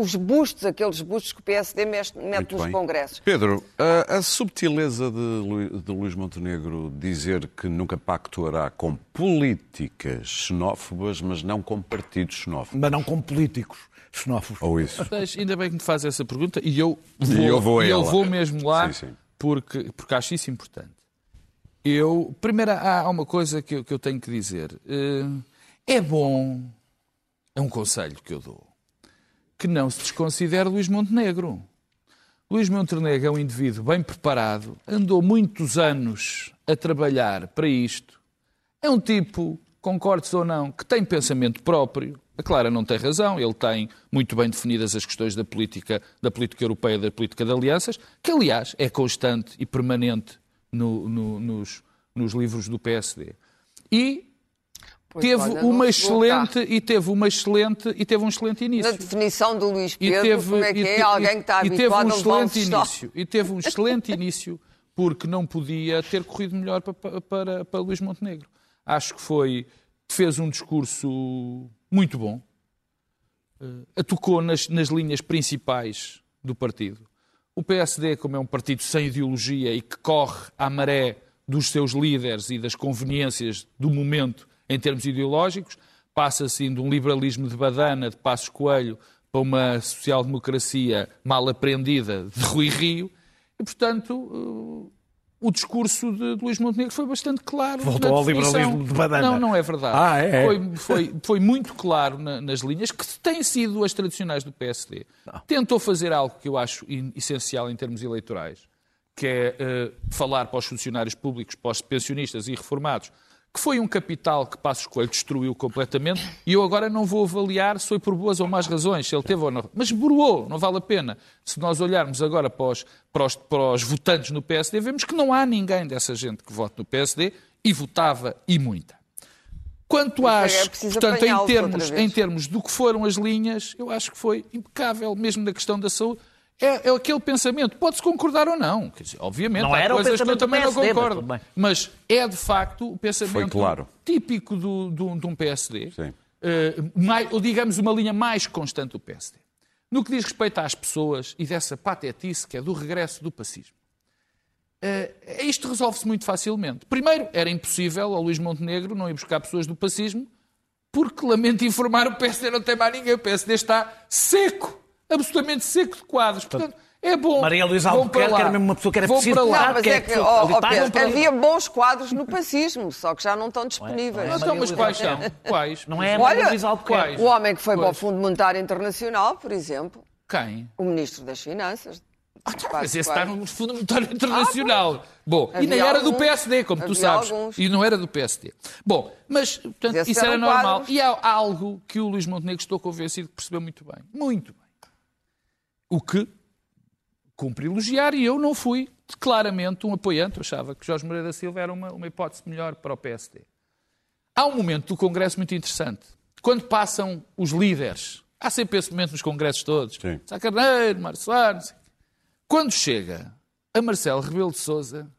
D: os bustos, aqueles bustos que o PSD mete
A: Muito
D: nos
A: bem.
D: congressos.
A: Pedro, a, a subtileza de, Lu- de Luís Montenegro dizer que nunca pactuará com políticas xenófobas, mas não com partidos xenófobos.
F: Mas não como políticos xenófobos.
A: Ou isso?
E: Mas ainda bem que me faz essa pergunta e eu vou,
A: eu vou a
E: e eu vou mesmo lá
A: Sim, sim.
E: Porque, porque acho isso importante. Eu, primeiro, há há uma coisa que eu, que eu tenho que dizer. Eh, É bom, é um conselho que eu dou, que não se desconsidere Luís Montenegro. Luís Montenegro é um indivíduo bem preparado, andou muitos anos a trabalhar para isto. É um tipo, concordes ou não, que tem pensamento próprio. A Clara não tem razão, ele tem muito bem definidas as questões da política, da política europeia, da política de alianças, que aliás é constante e permanente no- no- nos, nos livros do PSD. E teve
D: olha,
E: uma excelente e teve uma excelente e teve um excelente
D: Na
E: início.
D: definição do Luís Pedro,
E: teve,
D: como é que é?
E: te-
D: Alguém que está habituado a um
E: excelente início. E teve um excelente início porque não podia ter corrido melhor para, para, para Luís Montenegro. Acho que foi fez um discurso muito bom, eh, tocou nas, nas linhas principais do partido. O PSD, como é um partido sem ideologia e que corre à maré dos seus líderes e das conveniências do momento em termos ideológicos, passa assim de um liberalismo de badana, de Passos Coelho, para uma social-democracia mal aprendida de Rui Rio. E, portanto, eh, o discurso de, de Luís Montenegro foi bastante claro.
F: Voltou ao liberalismo de badana.
E: Não, não é verdade.
F: Ah, é, é.
E: Foi, foi, foi muito claro na- nas linhas, que têm sido as tradicionais do PSD. Tentou fazer algo que eu acho essencial em termos eleitorais, que é eh, falar para os funcionários públicos, para os pensionistas e reformados, que foi um capital que Passos Coelho destruiu completamente, e eu agora não vou avaliar se foi por boas ou más razões, se ele teve ou não. Mas broou, não vale a pena. Se nós olharmos agora para os, para os, para os votantes no PSD, vemos que não há ninguém dessa gente que vote no PSD e votava e muita. Quanto
D: é
E: às,
D: preciso
E: portanto, em termos, em termos do que foram as linhas, eu acho que foi impecável, mesmo na questão da saúde. É, é aquele pensamento, pode-se concordar ou não. Quer dizer, obviamente,
F: Não
E: há coisas que eu também não
F: PSD, mas
E: concordo.
F: bem.
E: Mas é de facto o pensamento
A: claro.
E: típico do, do- de um PSD,
A: Sim.
E: mais- ou digamos uma linha mais constante do PSD. No que diz respeito às pessoas e dessa patetice que é do regresso do pacismo. Eh, isto resolve-se muito facilmente. Primeiro, era impossível ao Luís Montenegro não ir buscar pessoas do pacismo, porque, lamento informar, o PSD não tem mais ninguém. O PSD está seco, absolutamente seco de quadros. Portanto, é bom.
F: Maria Luísa Albuquerque era mesmo uma pessoa que era preciso
E: lá.
D: Não, mas
F: é
D: é
F: que
D: Pedro,
F: não
D: havia bons quadros no pacismo, só que já não estão disponíveis.
E: Então, mas quais são? Quais?
F: Não é a
D: Olha,
F: Maria Luísa Albuquerque.
D: O homem que foi para o
E: Pois.
D: Fundo Monetário Internacional, por exemplo,
E: Quem?
D: o Ministro das Finanças.
E: Mas esse está no Fundo Monetário Internacional. Bom, e
D: Havia
E: nem era do
D: alguns.
E: PSD, como tu sabes.
D: alguns.
E: E não era do PSD. Bom, mas portanto, isso era normal.
D: quadros.
E: E há algo que o Luís Montenegro estou convencido que percebeu muito bem. Muito bem. O que cumpre elogiar e eu não fui claramente um apoiante. Eu achava que Jorge Moreira da Silva era uma, uma hipótese melhor para o PSD. Há um momento do Congresso muito interessante. Quando passam os líderes, há sempre esse momento nos congressos todos.
A: Sim.
E: Sá Carneiro, Mário Soares, não sei o quê. Quando chega a Marcelo Rebelo de Sousa,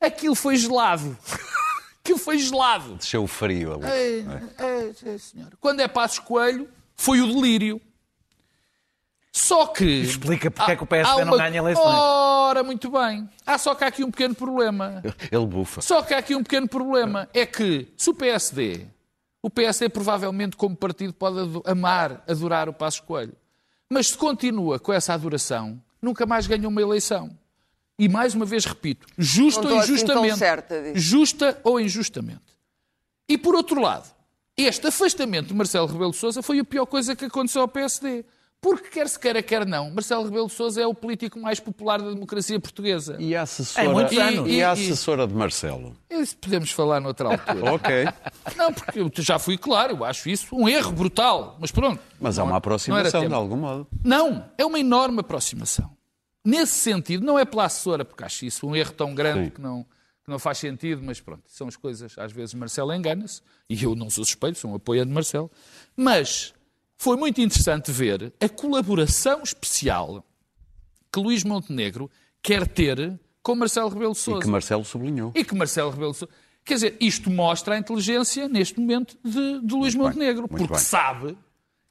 E: aquilo foi gelado. aquilo foi gelado.
A: Desceu o frio ali.
E: É, é, senhora. Quando é Passos Coelho, foi o delírio. Só que.
F: Explica porque é que o
E: há-
F: PSD
E: há
F: não
E: uma-
F: ganha eleições.
E: Ora, muito bem. Há só que há aqui um pequeno problema.
A: Ele bufa.
E: Só que há aqui um pequeno problema. É que se o PSD, o PSD provavelmente como partido pode amar, adorar o Passos Coelho. Mas se continua com essa adoração, nunca mais ganha uma eleição. E mais uma vez repito, justa
D: Não
E: ou
D: assim
E: injustamente.
D: certa disso.
E: justa ou injustamente. E por outro lado, este afastamento de Marcelo Rebelo de Sousa foi a pior coisa que aconteceu ao PSD. Porque quer se queira, quer não, Marcelo Rebelo de Sousa é o político mais popular da democracia portuguesa.
A: E a assessora,
F: É muitos
E: E-
F: anos.
A: e
E: e-
A: a
E: e-
A: assessora de Marcelo?
E: Isso podemos falar noutra altura.
A: Ok.
E: não, porque eu já fui claro, eu acho isso um erro brutal. Mas pronto.
A: Mas há
E: Não-
A: uma
E: era
A: aproximação de algum modo.
E: Não, é uma enorme aproximação. Nesse sentido, não é pela assessora, porque acho isso um erro tão grande
A: Sim.
E: que não, que não faz sentido, mas pronto, são as coisas. Às vezes Marcelo engana-se, e eu não sou suspeito, sou um apoiante de Marcelo. Mas foi muito interessante ver a colaboração especial que Luís Montenegro quer ter com Marcelo Rebelo de
A: E
E: Sousa.
A: que Marcelo sublinhou.
E: E que Marcelo Rebelo de Sousa... Quer dizer, isto mostra a inteligência, neste momento, de, de Luís Montenegro.
A: muito
E: porque
A: bem.
E: sabe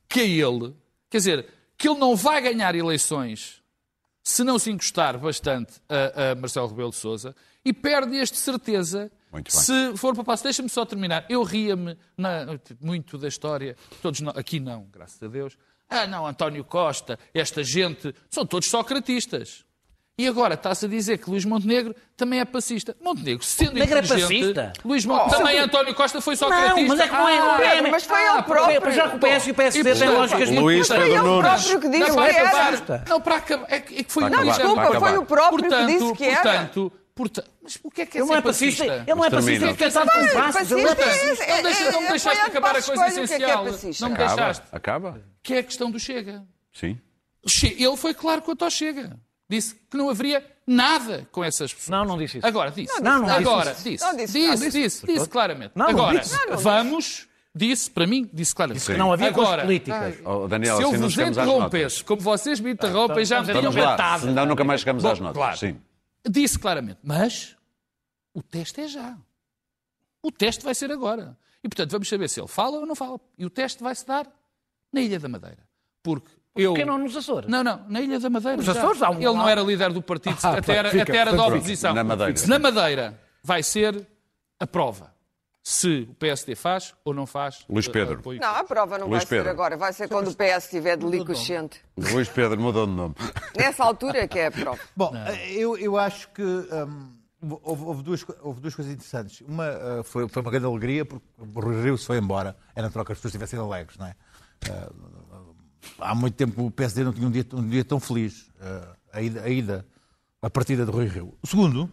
E: que é ele... Quer dizer, que ele não vai ganhar eleições se não se encostar bastante a, a Marcelo Rebelo de Sousa e perde este certeza
A: Muito bem.
E: se for para passo. Deixa-me só terminar. Eu ria-me muito da história. Todos nós- aqui não, graças a Deus. Ah, não, António Costa, esta gente, são todos socratistas. E agora está-se a dizer que Luís Montenegro também é passista. Montenegro, sendo
F: Montenegro é
E: inteligente,
F: passista?
E: Luís Montenegro, também António Costa foi socratista.
F: Não, mas é que não é. Não é
D: Pedro, mas foi ele próprio.
F: Mas já que o PS e o PSD têm
E: portanto,
F: lógicas
A: Luís
F: muito
A: Pedro
D: Foi ele
A: Nunes.
D: próprio que disse
E: Não,
D: que
E: para
D: era.
E: acabar. Não, para acabar. É que, é que foi
A: Para acabar,
E: exagero.
A: para
D: Desculpa, foi o próprio que
E: portanto,
D: disse que era.
E: portanto, portanto, mas o que é que é
F: Ele não
E: ser
F: é passista, ele não é é casado com.
D: Passista
F: Ele é
D: é-
F: passista.
E: Não, deixa, não me
D: é-
E: deixaste
D: é-
E: acabar a
D: Passos
E: coisa
D: que é que é
E: essencial. não me
A: Acaba.
E: deixaste.
A: Acaba?
E: Que é a questão do Chega.
A: Sim.
E: Ele foi claro quanto ao Chega. Disse que não haveria nada com essas pessoas.
F: Não, não disse isso.
E: Agora disse.
F: Não, não disse
E: Agora disse.
D: Não disse
E: Disse, disse, disse, claramente.
F: Não, não
E: Agora,
F: disse.
D: Não, não disse.
E: vamos, disse, para mim, disse claramente.
A: Sim.
F: Não havia
E: Agora,
F: políticas.
A: Oh, Daniel,
E: Se eu
A: assim não
E: vos interrompesse, como vocês me interrompem, já me
A: lá,
E: vetado.
A: senão nunca mais chegamos
E: Bom,
A: às notas.
E: claro.
A: Sim.
E: Disse claramente, mas o teste é já. O teste vai ser agora. E, portanto, vamos saber se ele fala ou não fala. E o teste vai-se dar na Ilha da Madeira. Porque eu...
F: Por que não nos Açores?
E: Não, não, na Ilha da Madeira.
F: Nos
E: já.
F: Açores há um-
E: Ele não era líder do partido,
F: Ah,
E: até, era,
F: fica,
E: até era da oposição.
A: Na Madeira.
E: Na Madeira vai ser a prova. Se o PSD faz ou não faz.
A: Luís
E: eh,
A: Pedro.
E: apoio.
D: Não, a prova não
A: Luís
D: vai ser
A: Pedro.
D: agora. Vai ser quando o PS estiver de licochente.
A: Luís Pedro mudou de nome.
D: Nessa altura é que é a prova.
G: Bom, eu, eu acho que hum, houve, houve duas, houve duas coisas interessantes. Uma uh, foi, foi uma grande alegria porque o Rui Rio se foi embora. Era natural que as pessoas estivessem alegres, não é? Uh, há muito tempo o PSD não tinha um dia, um dia tão feliz. uh, a, ida, a ida, a partida de Rui Rio. O segundo,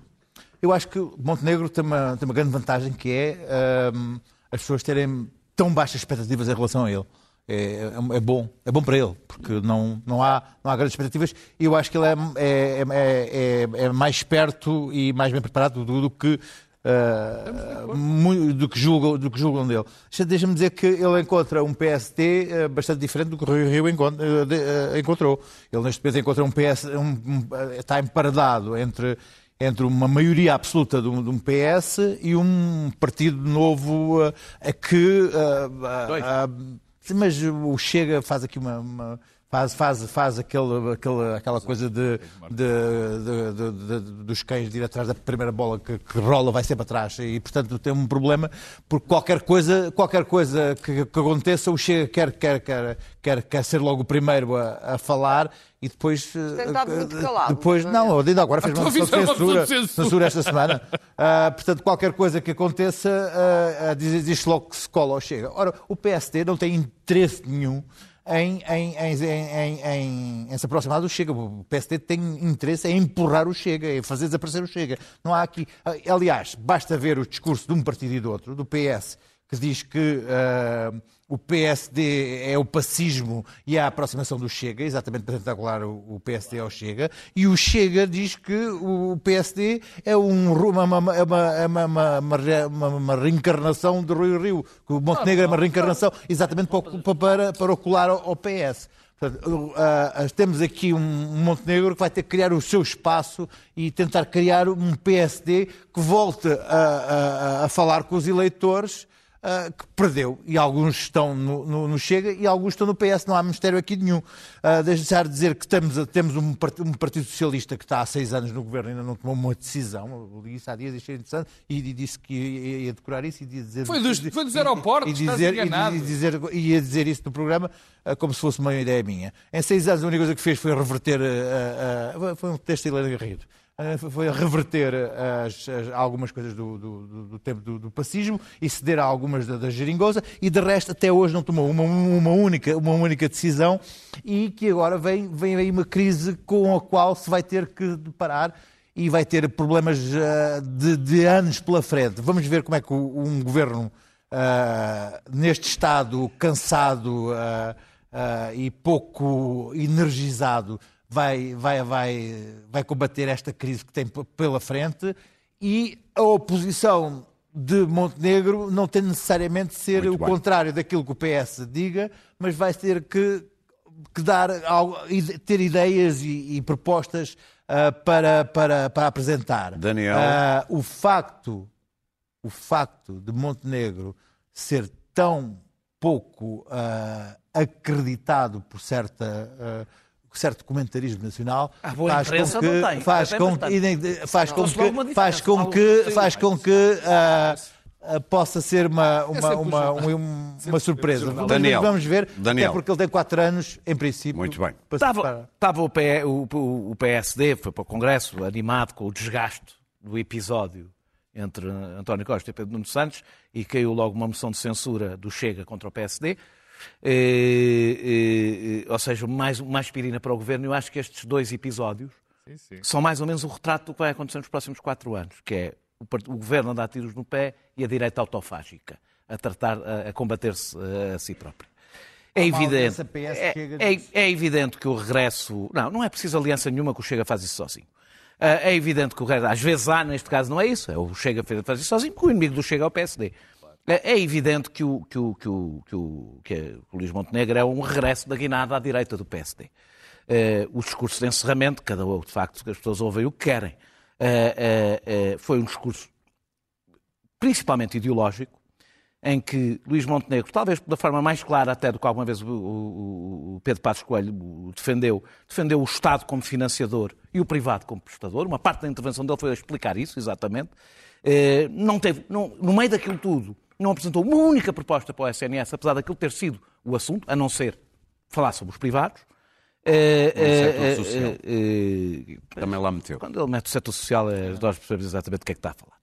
G: eu acho que Montenegro tem uma, tem uma grande vantagem que é hum, as pessoas terem tão baixas expectativas em relação a ele. É, é- é bom, é bom para ele, porque não, não, há, não há grandes expectativas e eu acho que ele é, é, é, é- é mais esperto e mais bem preparado do, do que. mu- do que, julgam, do que julgam dele. Deixa- Deixa-me dizer que ele encontra um PST ah, bastante diferente do que o Rio de- ah, encontrou. Ele neste momento encontra um PS, um- um- está emparedado entre entre uma maioria absoluta de um, de um PS e um partido novo uh, a que. uh, mas o Chega faz aqui uma. uma- faz, faz, faz aquele, aquele, aquela coisa de, de- de- de- de- dos cães de ir atrás da primeira bola que, que rola, vai sempre atrás. E, portanto, tem um problema, porque qualquer coisa, qualquer coisa que, que aconteça, o Chega quer, quer, quer, quer, quer ser logo o primeiro a, a falar e depois. uh,
D: estado muito calado,
G: Depois, não, ainda agora fez
E: A
G: uma moção de
E: é
G: censura,
E: censura.
G: censura esta semana. Ah, portanto, qualquer coisa que aconteça, ah, ah, diz, diz logo que se cola ou chega. Ora, o PSD não tem interesse nenhum em, em, em, em, se aproximar do Chega. O PSD tem interesse em empurrar o Chega, em fazer desaparecer o Chega. Não há aqui. Aliás, basta ver o discurso de um partido e do outro, do PS, que diz que ah, o PSD é o pacismo e a aproximação do Chega, exatamente para tentar colar o, o PSD ao Chega, e o Chega diz que o PSD é um, uma, uma, uma, uma, uma, uma re- uma- uma reencarnação de Rui Rio, que o Montenegro é uma reencarnação exatamente para, para, para colar ao, PS. Portanto, ah, ah, temos aqui um Montenegro que vai ter que criar o seu espaço e tentar criar um PSD que volte a- a- a falar com os eleitores ah, que perdeu. E alguns estão no, no- no Chega e alguns estão no PS. Não há mistério aqui nenhum. Uh, deixar de dizer que temos, temos um, um Partido Socialista que está há seis anos no governo e ainda não tomou uma decisão. Eu li isso há dias, achei interessante, e, e disse que ia, ia decorar isso e ia dizer...
E: Foi dos- foi dos aeroportos,
G: e
E: estás
G: dizer, e dizer, ia dizer isso no programa ah, como se fosse uma ideia minha. Em seis anos a única coisa que fez foi reverter... ah, ah, foi um texto de Helena Garrido. Eh, foi a reverter as- as- algumas coisas do, do- do- tempo do, do pacismo e ceder a algumas da, da e de resto até hoje não tomou uma, uma única, uma única decisão e que agora vem, vem aí uma crise com a qual se vai ter que deparar e vai ter problemas eh, de, de anos pela frente. Vamos ver como é que o- um governo ah, neste estado cansado ah, ah, e pouco energizado vai, vai, vai, vai combater esta crise que tem pela frente e a oposição de Montenegro não tem necessariamente de ser
A: Muito
G: o
A: bem.
G: contrário daquilo que o PS diga, mas vai ter que, que dar, ter ideias e, e propostas ah, para, para, para apresentar.
A: Daniel.
G: Ah, o facto o facto de Montenegro ser tão pouco ah, acreditado por certa certo comentarismo nacional
F: A boa
G: faz com que faz com que faz com
F: uma
G: que faz com que faz com que ah, ah, possa ser uma uma,
E: o
G: uma, uma, uma surpresa.
E: jornal.
G: Vamos-
A: Daniel.
G: Vamos ver,
A: Daniel.
G: até porque ele tem quatro anos, em princípio.
A: Muito bem.
F: Estava, estava o, P- o- o- o PSD, foi para o Congresso, animado com o desgaste do episódio entre António Costa e Pedro Nuno Santos e caiu logo uma moção de censura do Chega contra o PSD. Eh, eh, ou seja, mais, mais pirina para o governo. Eu acho que estes dois episódios são mais ou menos o retrato do que vai acontecer nos próximos quatro anos, que é o, o governo a dar tiros no pé e a direita autofágica a tratar, a, a combater-se eh, a si própria. É
G: uma
F: evidente, é, é- é evidente que o regresso. Não, não é preciso aliança nenhuma que o Chega faz isso sozinho. Ah, É evidente que o regresso. Às vezes há, neste caso não é isso. É o Chega faz isso sozinho, porque o inimigo do Chega é o PSD. É é evidente que o, que, o, que, o, que, o, que o Luís Montenegro é um regresso da guinada à direita do PSD. Eh, o discurso de encerramento, cada um, de facto, as pessoas ouvem o que querem, eh, eh, foi um discurso principalmente ideológico, em que Luís Montenegro, talvez da forma mais clara até do que alguma vez o, o- o Pedro Passos Coelho defendeu, defendeu o Estado como financiador e o privado como prestador. Uma parte da intervenção dele foi explicar isso, exatamente. Não teve, não- no meio daquilo tudo, não apresentou uma única proposta para o SNS, apesar daquilo ter sido o assunto, a não ser falar sobre os privados. Eh,
A: setor
F: eh,
A: social.
F: eh,
A: Também lá meteu.
F: quando ele mete o setor social, é, nós percebemos exatamente do que é que está a falar.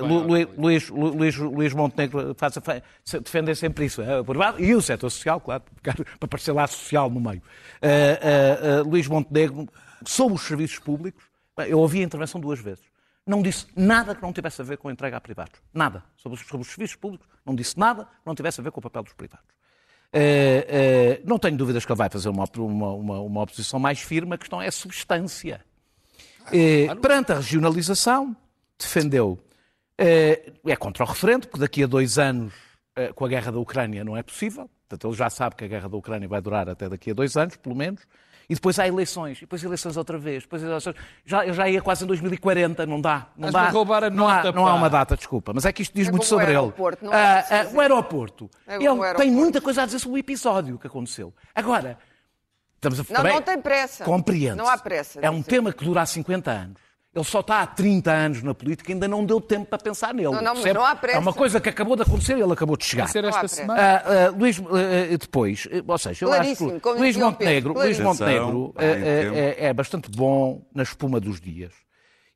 F: Lu- Lu- Luís, Lu- Luís, Luís Montenegro faz, faz, defende sempre isso. o privado e o setor social, claro, para aparecer lá social no meio. Luís Montenegro, sobre os serviços públicos, eu ouvi a intervenção duas vezes. Não disse nada que não tivesse a ver com a entrega a privados. Nada. Sobre os, sobre os serviços públicos, não disse nada que não tivesse a ver com o papel dos privados. Eh, eh, não tenho dúvidas que ele vai fazer uma, uma, uma, uma oposição mais firme. A questão é a substância. Eh, perante a regionalização, defendeu. é contra o referendo, porque daqui a dois anos, com a guerra da Ucrânia, não é possível. Portanto, ele já sabe que a guerra da Ucrânia vai durar até daqui a dois anos, pelo menos. E depois há eleições, e depois eleições outra vez. Depois eleições. Já, eu já ia quase em 2040, não dá. Não,
E: Estás-me
F: dá.
E: roubar a
F: não, há, não há uma data, desculpa. Mas é que isto diz
D: É
F: muito
D: o
F: sobre ele.
D: não é
F: Ah, ah, o aeroporto.
D: É
F: ele
D: o
F: tem
D: aeroporto.
F: muita coisa a dizer sobre o episódio que aconteceu. Agora, estamos a
D: Não,
F: também-
D: não tem pressa.
F: Compreende.
D: Não há pressa,
F: É um
D: dizer.
F: tema que dura há 50 anos. Ele só está há 30 anos na política, ainda não deu tempo para pensar nele.
D: Não, não, mas não há pressa.
F: É uma coisa que acabou de acontecer e ele acabou de chegar.
E: Vai ser esta semana.
F: Ah, ah, Luís, ah, depois, eh, ou seja, eu acho que Luís Montenegro, Luís. Montenegro
A: tempo.
F: é, é bastante bom na espuma dos dias.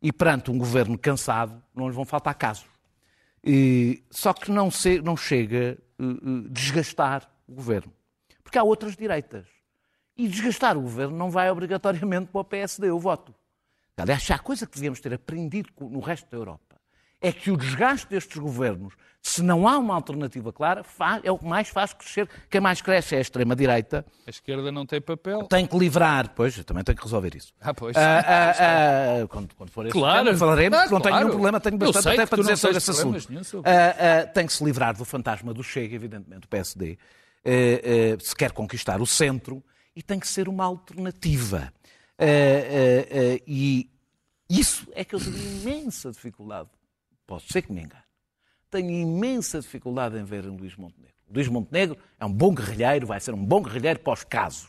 F: E perante um governo cansado, não lhes vão faltar casos. E, só que não, se- não chega a desgastar o governo. Porque há outras direitas. E desgastar o governo não vai obrigatoriamente para o PSD o voto. Aliás, se há coisa que devíamos ter aprendido no resto da Europa, é que o desgaste destes governos, se não há uma alternativa clara, fa- é o que mais faz crescer. Quem mais cresce é a extrema-direita.
E: A esquerda não tem papel.
F: Tem que livrar, pois, eu também tenho que resolver isso.
E: Ah, pois.
F: Ah, ah, ah, quando, quando for esse
E: Claro.
F: tema, falaremos,
E: Ah,
F: não tenho
E: claro.
F: nenhum problema, tenho bastante até para dizer sobre esse assunto.
E: sobre
F: Ah, ah, tem que se livrar do fantasma do Chega, evidentemente, o PSD, eh, eh, se quer conquistar o centro, e tem que ser uma alternativa. Ah, ah, ah, e isso é que eu tenho imensa dificuldade. Posso ser que me engane. Tenho imensa dificuldade em ver em Luís Montenegro. Luís Montenegro é um bom guerrilheiro, vai ser um bom guerrilheiro para os casos.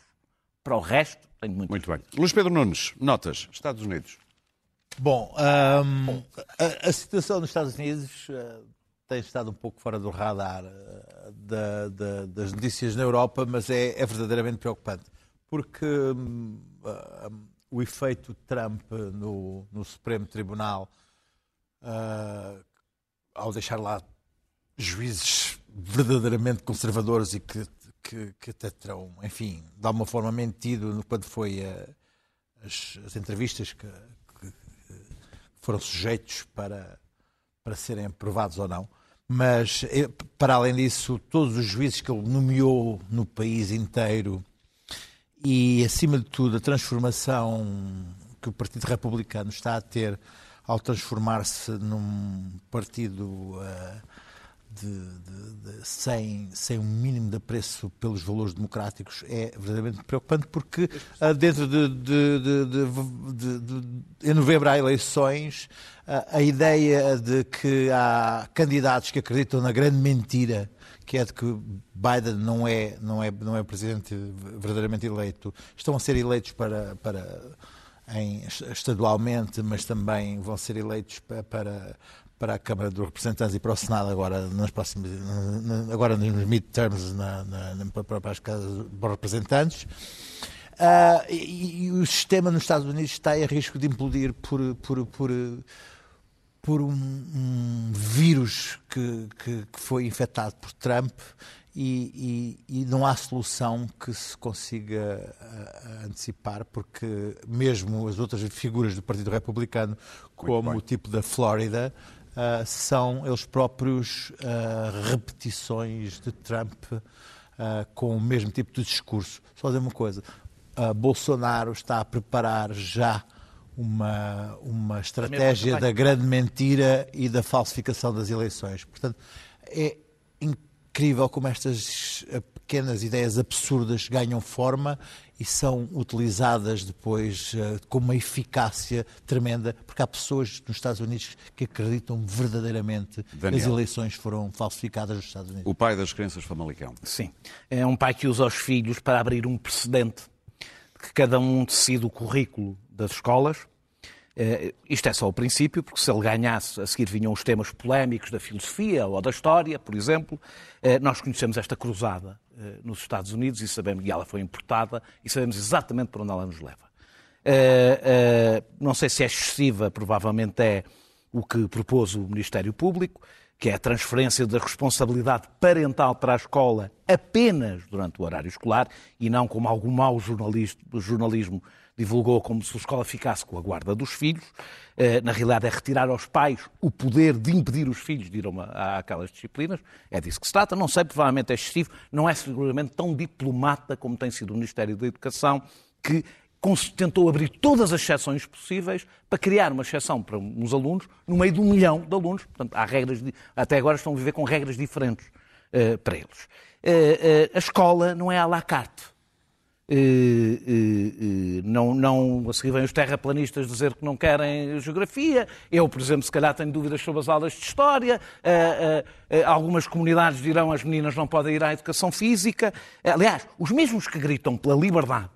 F: Para o resto, tenho muito.
A: Muito bem. Luís Pedro Nunes, notas. Estados Unidos.
G: Bom, ahm, a, a situação nos Estados Unidos ah, tem estado um pouco fora do radar ah, da- da- das notícias na Europa, mas é, é verdadeiramente preocupante. Porque hum, ah, o efeito Trump no, no Supremo Tribunal uh, ao deixar lá juízes verdadeiramente conservadores e que, que, que até terão, enfim, de alguma forma mentido quando foi uh, as, as, entrevistas que, que, foram sujeitos para, para serem aprovados ou não. Mas, eh, para além disso, todos os juízes que ele nomeou no país inteiro e, acima de tudo, a transformação que o Partido Republicano está a ter ao transformar-se num partido uh, de, de, de, sem, sem um mínimo de apreço pelos valores democráticos é verdadeiramente preocupante porque uh, dentro de, em novembro há eleições uh, a ideia de que há candidatos que acreditam na grande mentira que é de que Biden não é não é não é presidente verdadeiramente eleito. Estão a ser eleitos para para em, estadualmente, mas também vão ser eleitos para, para a Câmara dos Representantes e para o Senado agora nas próximas agora nos midterms na, na, na, para as casas para os representantes. Uh, e, e, o sistema nos Estados Unidos está em risco de implodir por por, por, por um, um vírus que, que, que, foi infectado por Trump e, e, e, não há solução que se consiga uh, antecipar, porque mesmo as outras figuras do Partido Republicano, como o tipo da Flórida, uh, são eles próprios uh, repetições de Trump com o mesmo tipo de discurso. Só dizer uma coisa: Bolsonaro está a preparar já uma, uma estratégia da grande mentira e da falsificação das eleições. Portanto, é incrível como estas eh, pequenas ideias absurdas ganham forma e são utilizadas depois uh, com uma eficácia tremenda, porque há pessoas nos Estados Unidos que acreditam verdadeiramente Daniel. que as eleições foram falsificadas nos Estados Unidos.
A: O pai das crianças Famalicão.
F: Sim. É um pai que usa os filhos para abrir um precedente que cada um decide o currículo das escolas Uh, isto é só o princípio, porque se ele ganhasse, a seguir vinham os temas polémicos da filosofia ou da história, por exemplo. Uh, nós conhecemos esta cruzada uh, nos Estados Unidos e sabemos que ela foi importada e sabemos exatamente para onde ela nos leva. não sei se é excessiva, provavelmente é o que propôs o Ministério Público, que é a transferência da responsabilidade parental para a escola apenas durante o horário escolar e não como algum mau jornalismo divulgou como se a escola ficasse com a guarda dos filhos. Eh, na realidade, é retirar aos pais o poder de impedir os filhos de ir a, aquelas disciplinas. É disso que se trata. Não sei, provavelmente é excessivo. Não é seguramente tão diplomata como tem sido o Ministério da Educação, que tentou abrir todas as exceções possíveis para criar uma exceção para uns alunos no meio de um milhão de alunos. Portanto, há regras, até agora estão a viver com regras diferentes uh, para eles. Uh, uh, a escola não é à la carte. Uh, uh, uh, não, não, a seguir vêm os terraplanistas dizer que não querem geografia. Eu, por exemplo, se calhar tenho dúvidas sobre as aulas de história. algumas comunidades dirão as meninas não podem ir à educação física. aliás, os mesmos que gritam pela liberdade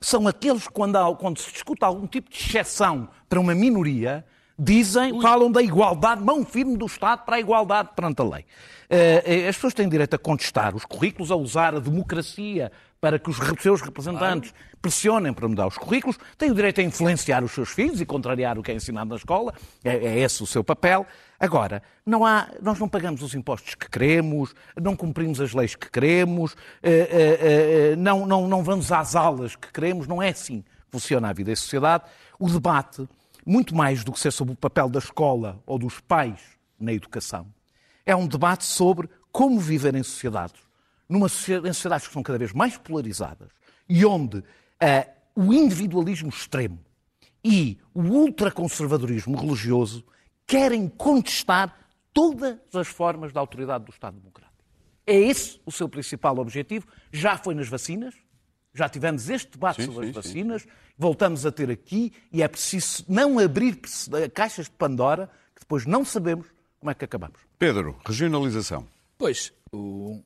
F: são aqueles que, quando, há, quando se discute algum tipo de exceção para uma minoria, dizem, falam da igualdade, mão firme do Estado para a igualdade perante a lei. As pessoas têm direito a contestar os currículos, a usar a democracia para que os seus representantes pressionem para mudar os currículos, têm o direito a influenciar os seus filhos e contrariar o que é ensinado na escola, é, é esse o seu papel. Agora, não há, nós não pagamos os impostos que queremos, não cumprimos as leis que queremos, eh, eh, eh, não, não, não vamos às aulas que queremos, não é assim que funciona a vida em sociedade. O debate, muito mais do que ser sobre o papel da escola ou dos pais na educação, é um debate sobre como viver em sociedades numa sociedade, em sociedades que são cada vez mais polarizadas e onde uh, o individualismo extremo e o ultraconservadorismo religioso querem contestar todas as formas da autoridade do Estado Democrático. É esse o seu principal objetivo. Já foi nas vacinas, já tivemos este debate sim, sobre sim, as vacinas, sim. voltamos a ter aqui e é preciso não abrir caixas de Pandora que depois não sabemos como é que acabamos.
A: Pedro, regionalização.
E: Pois, o,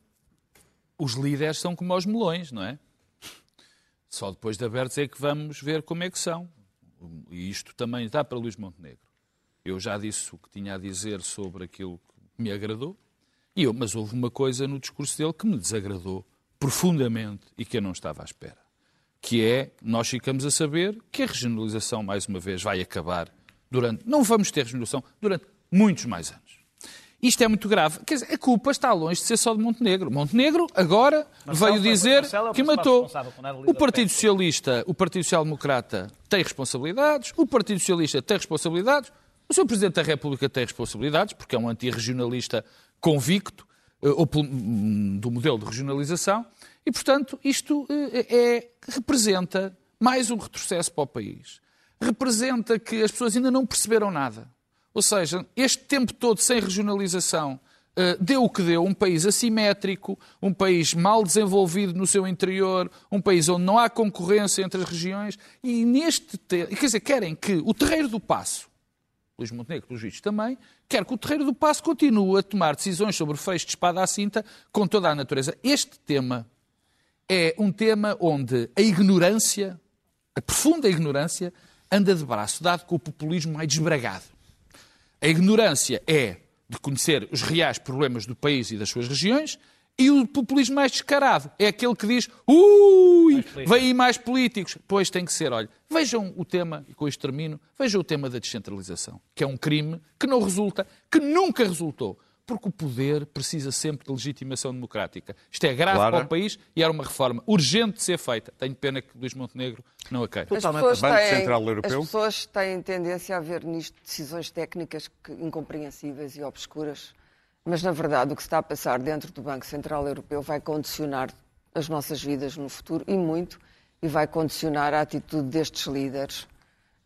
E: os líderes são como os melões, não é? Só depois de abertos é que vamos ver como é que são. E isto também dá para Luís Montenegro. Eu já disse o que tinha a dizer sobre aquilo que me agradou, eu, mas houve uma coisa no discurso dele que me desagradou profundamente e que eu não estava à espera, que é, nós ficamos a saber que a regionalização, mais uma vez, vai acabar durante, não vamos ter regionalização durante muitos mais anos. Isto é muito grave. Quer dizer, a culpa está longe de ser só de Montenegro. Montenegro agora
F: Marcelo
E: veio dizer
F: Marcelo é
E: que matou. O Partido. Socialista, o Partido Social Democrata tem responsabilidades, o Partido Socialista tem responsabilidades, o Sr. Presidente da República tem responsabilidades, porque é um antirregionalista convicto eh, ou hum, do modelo de regionalização, e, portanto, isto eh, é, representa mais um retrocesso para o país. Representa que as pessoas ainda não perceberam nada. Ou seja, este tempo todo sem regionalização eh, deu o que deu, um país assimétrico, um país mal desenvolvido no seu interior, um país onde não há concorrência entre as regiões, e neste te... quer dizer, querem que o terreiro do passo, Luís Montenegro, pelos vistos também, quer que o terreiro do passo continue a tomar decisões sobre o fecho de espada à cinta com toda a natureza. Este tema é um tema onde a ignorância, a profunda ignorância, anda de braço dado com o populismo mais desbragado. A ignorância é de conhecer os reais problemas do país e das suas regiões, e o populismo mais descarado é aquele que diz ui, vem aí mais políticos. Pois tem que ser, olha, vejam o tema, e com isto termino, vejam o tema da descentralização, que é um crime que não resulta, que nunca resultou, porque o poder precisa sempre de legitimação democrática. Isto é grave
A: Clara.
E: para o país e era uma reforma urgente de ser feita. Tenho pena que Luís Montenegro não a queira.
D: As pessoas,
A: Banco
D: têm,
A: Central Europeu?
D: as pessoas têm tendência a ver nisto decisões técnicas que- incompreensíveis e obscuras, mas na verdade o que se está a passar dentro do Banco Central Europeu vai condicionar as nossas vidas no futuro e muito, e vai condicionar a atitude destes líderes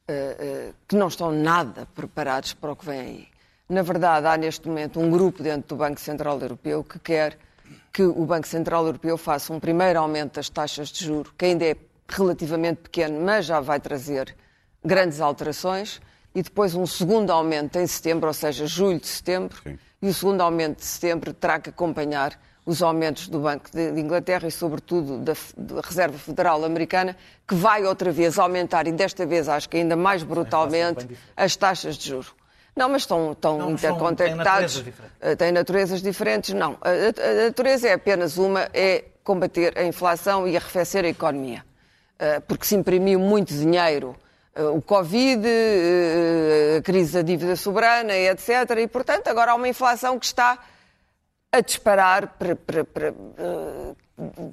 D: eh, eh, que não estão nada preparados para o que vem aí. Na verdade, há neste momento um grupo dentro do Banco Central Europeu que quer que o Banco Central Europeu faça um primeiro aumento das taxas de juro, que ainda é relativamente pequeno, mas já vai trazer grandes alterações, e depois um segundo aumento em setembro, ou seja, julho de setembro,
A: Sim.
D: e o segundo aumento de setembro terá que acompanhar os aumentos do Banco de Inglaterra e, sobretudo, da, da Reserva Federal Americana, que vai outra vez aumentar, e desta vez acho que ainda mais brutalmente, as taxas de juro. Não, mas estão, estão
F: Não,
D: intercontactados.
F: têm naturezas diferentes.
D: Eh, Têm naturezas diferentes? Não. A, a- natureza é apenas uma, é combater a inflação e arrefecer a economia. Eh, Porque se imprimiu muito dinheiro, eh, o Covid, a crise da dívida soberana, etc. E, portanto, agora há uma inflação que está a disparar, para- para- para, eh,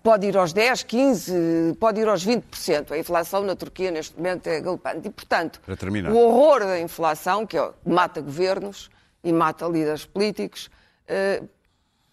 D: pode ir aos 10, 15, pode ir aos 20%. A inflação na Turquia neste momento é galopante. E, portanto, o horror da inflação, que é, mata governos e mata líderes políticos, eh,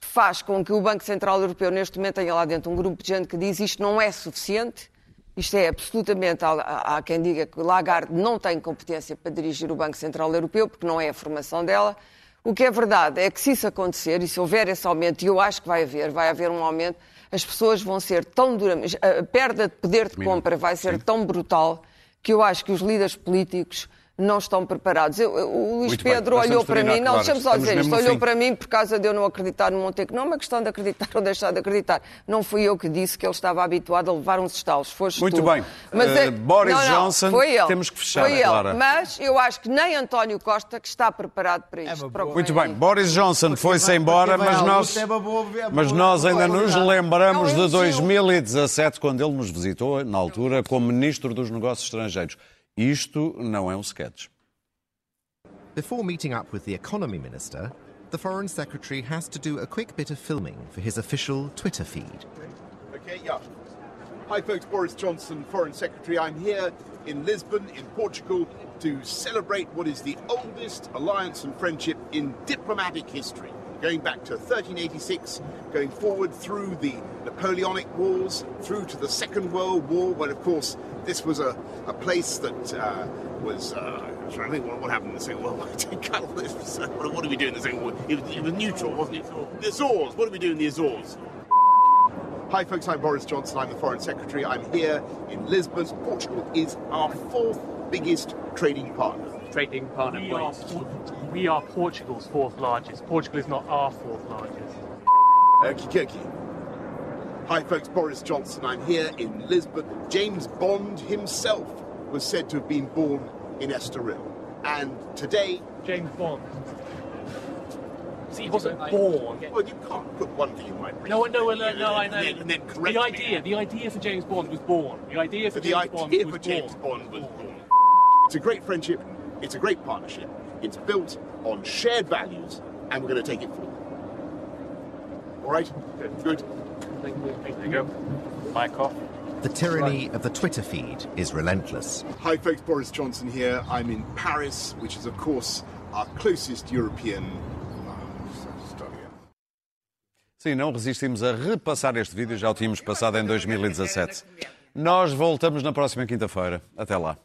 D: faz com que o Banco Central Europeu neste momento tenha lá dentro um grupo de gente que diz isto não é suficiente, isto é absolutamente. Há- há quem diga que Lagarde não tem competência para dirigir o Banco Central Europeu, porque não é a formação dela. O que é verdade é que se isso acontecer e se houver esse aumento, e eu acho que vai haver, vai haver um aumento, as pessoas vão ser tão duramente. A perda de poder de compra vai ser tão brutal que eu acho que os líderes políticos não estão preparados. Eu- o Luís
A: Muito bem,
D: Pedro
A: nós
D: olhou para mim, não, deixa-me só dizer isto, olhou
A: fim.
D: para mim por causa de eu não acreditar no Monteco. Não é uma questão de acreditar ou deixar de acreditar. Não fui eu que disse que ele estava habituado a levar uns estalos. Foste
A: Muito
D: tu.
A: bem. Eh, Boris
D: não, não,
A: Johnson,
D: foi ele.
A: temos que fechar,
D: Foi ele.
A: Clara.
D: Mas eu acho que nem António Costa que está preparado para isto. que
A: Muito bem. Boris Johnson foi-se embora, mas nós,
G: é é
A: mas nós ainda
G: boa
A: nos lembramos
D: Não,
A: de
D: eu sim.
A: 2017, quando ele nos visitou, na altura, como Ministro dos Negócios Estrangeiros. Isto não é um sketch.
H: Before meeting up with the economy minister, the foreign secretary has to do a quick bit of filming for his official Twitter feed.
C: Okay, yeah. Hi, folks. Boris Johnson, Foreign Secretary. I'm here in Lisbon, in Portugal, to celebrate what is the oldest alliance and friendship in diplomatic history, going back to 1386, going forward through the Napoleonic Wars, through to the Second World War, when, of course, this was a, a place that uh, was. Uh, I'm trying to think what, what happened in the Second World War. What, what did we do in the Second World War? It was, it was neutral, wasn't it? The Azores. What did we do in the Azores? Hi, folks. I'm Boris Johnson. I'm the Foreign Secretary. I'm here in Lisbon. Portugal is our fourth biggest trading partner.
I: Trading partner.
J: We are, we are Portugal's fourth largest. Portugal is not our fourth largest.
C: Okie dokie. Hi, folks. Boris Johnson. I'm here in Lisbon. James Bond himself was said to have been born in Estoril. And today,
J: James Bond. See, he wasn't born.
C: Well, you can't put one thing in my brain.
J: No, no, no, no, I
C: and
J: know.
C: then, and then correct
J: The
C: me.
J: idea, the idea for James Bond was born. The idea for
C: But the
J: James Bond
C: idea
J: was
C: for James. Bond was born. It's a great friendship. It's a great partnership. It's built on shared values, and we're going to take it forward. All right? Good.
J: Thank you. There you go. Mic off.
H: The tyranny of the Twitter feed is relentless.
C: Hi, folks. Boris Johnson here. I'm in Paris, which is, of course, our closest European. uh.
A: Sim, não resistimos a repassar este vídeo, já o tínhamos passado em 2017. Nós voltamos na próxima quinta-feira. Até lá.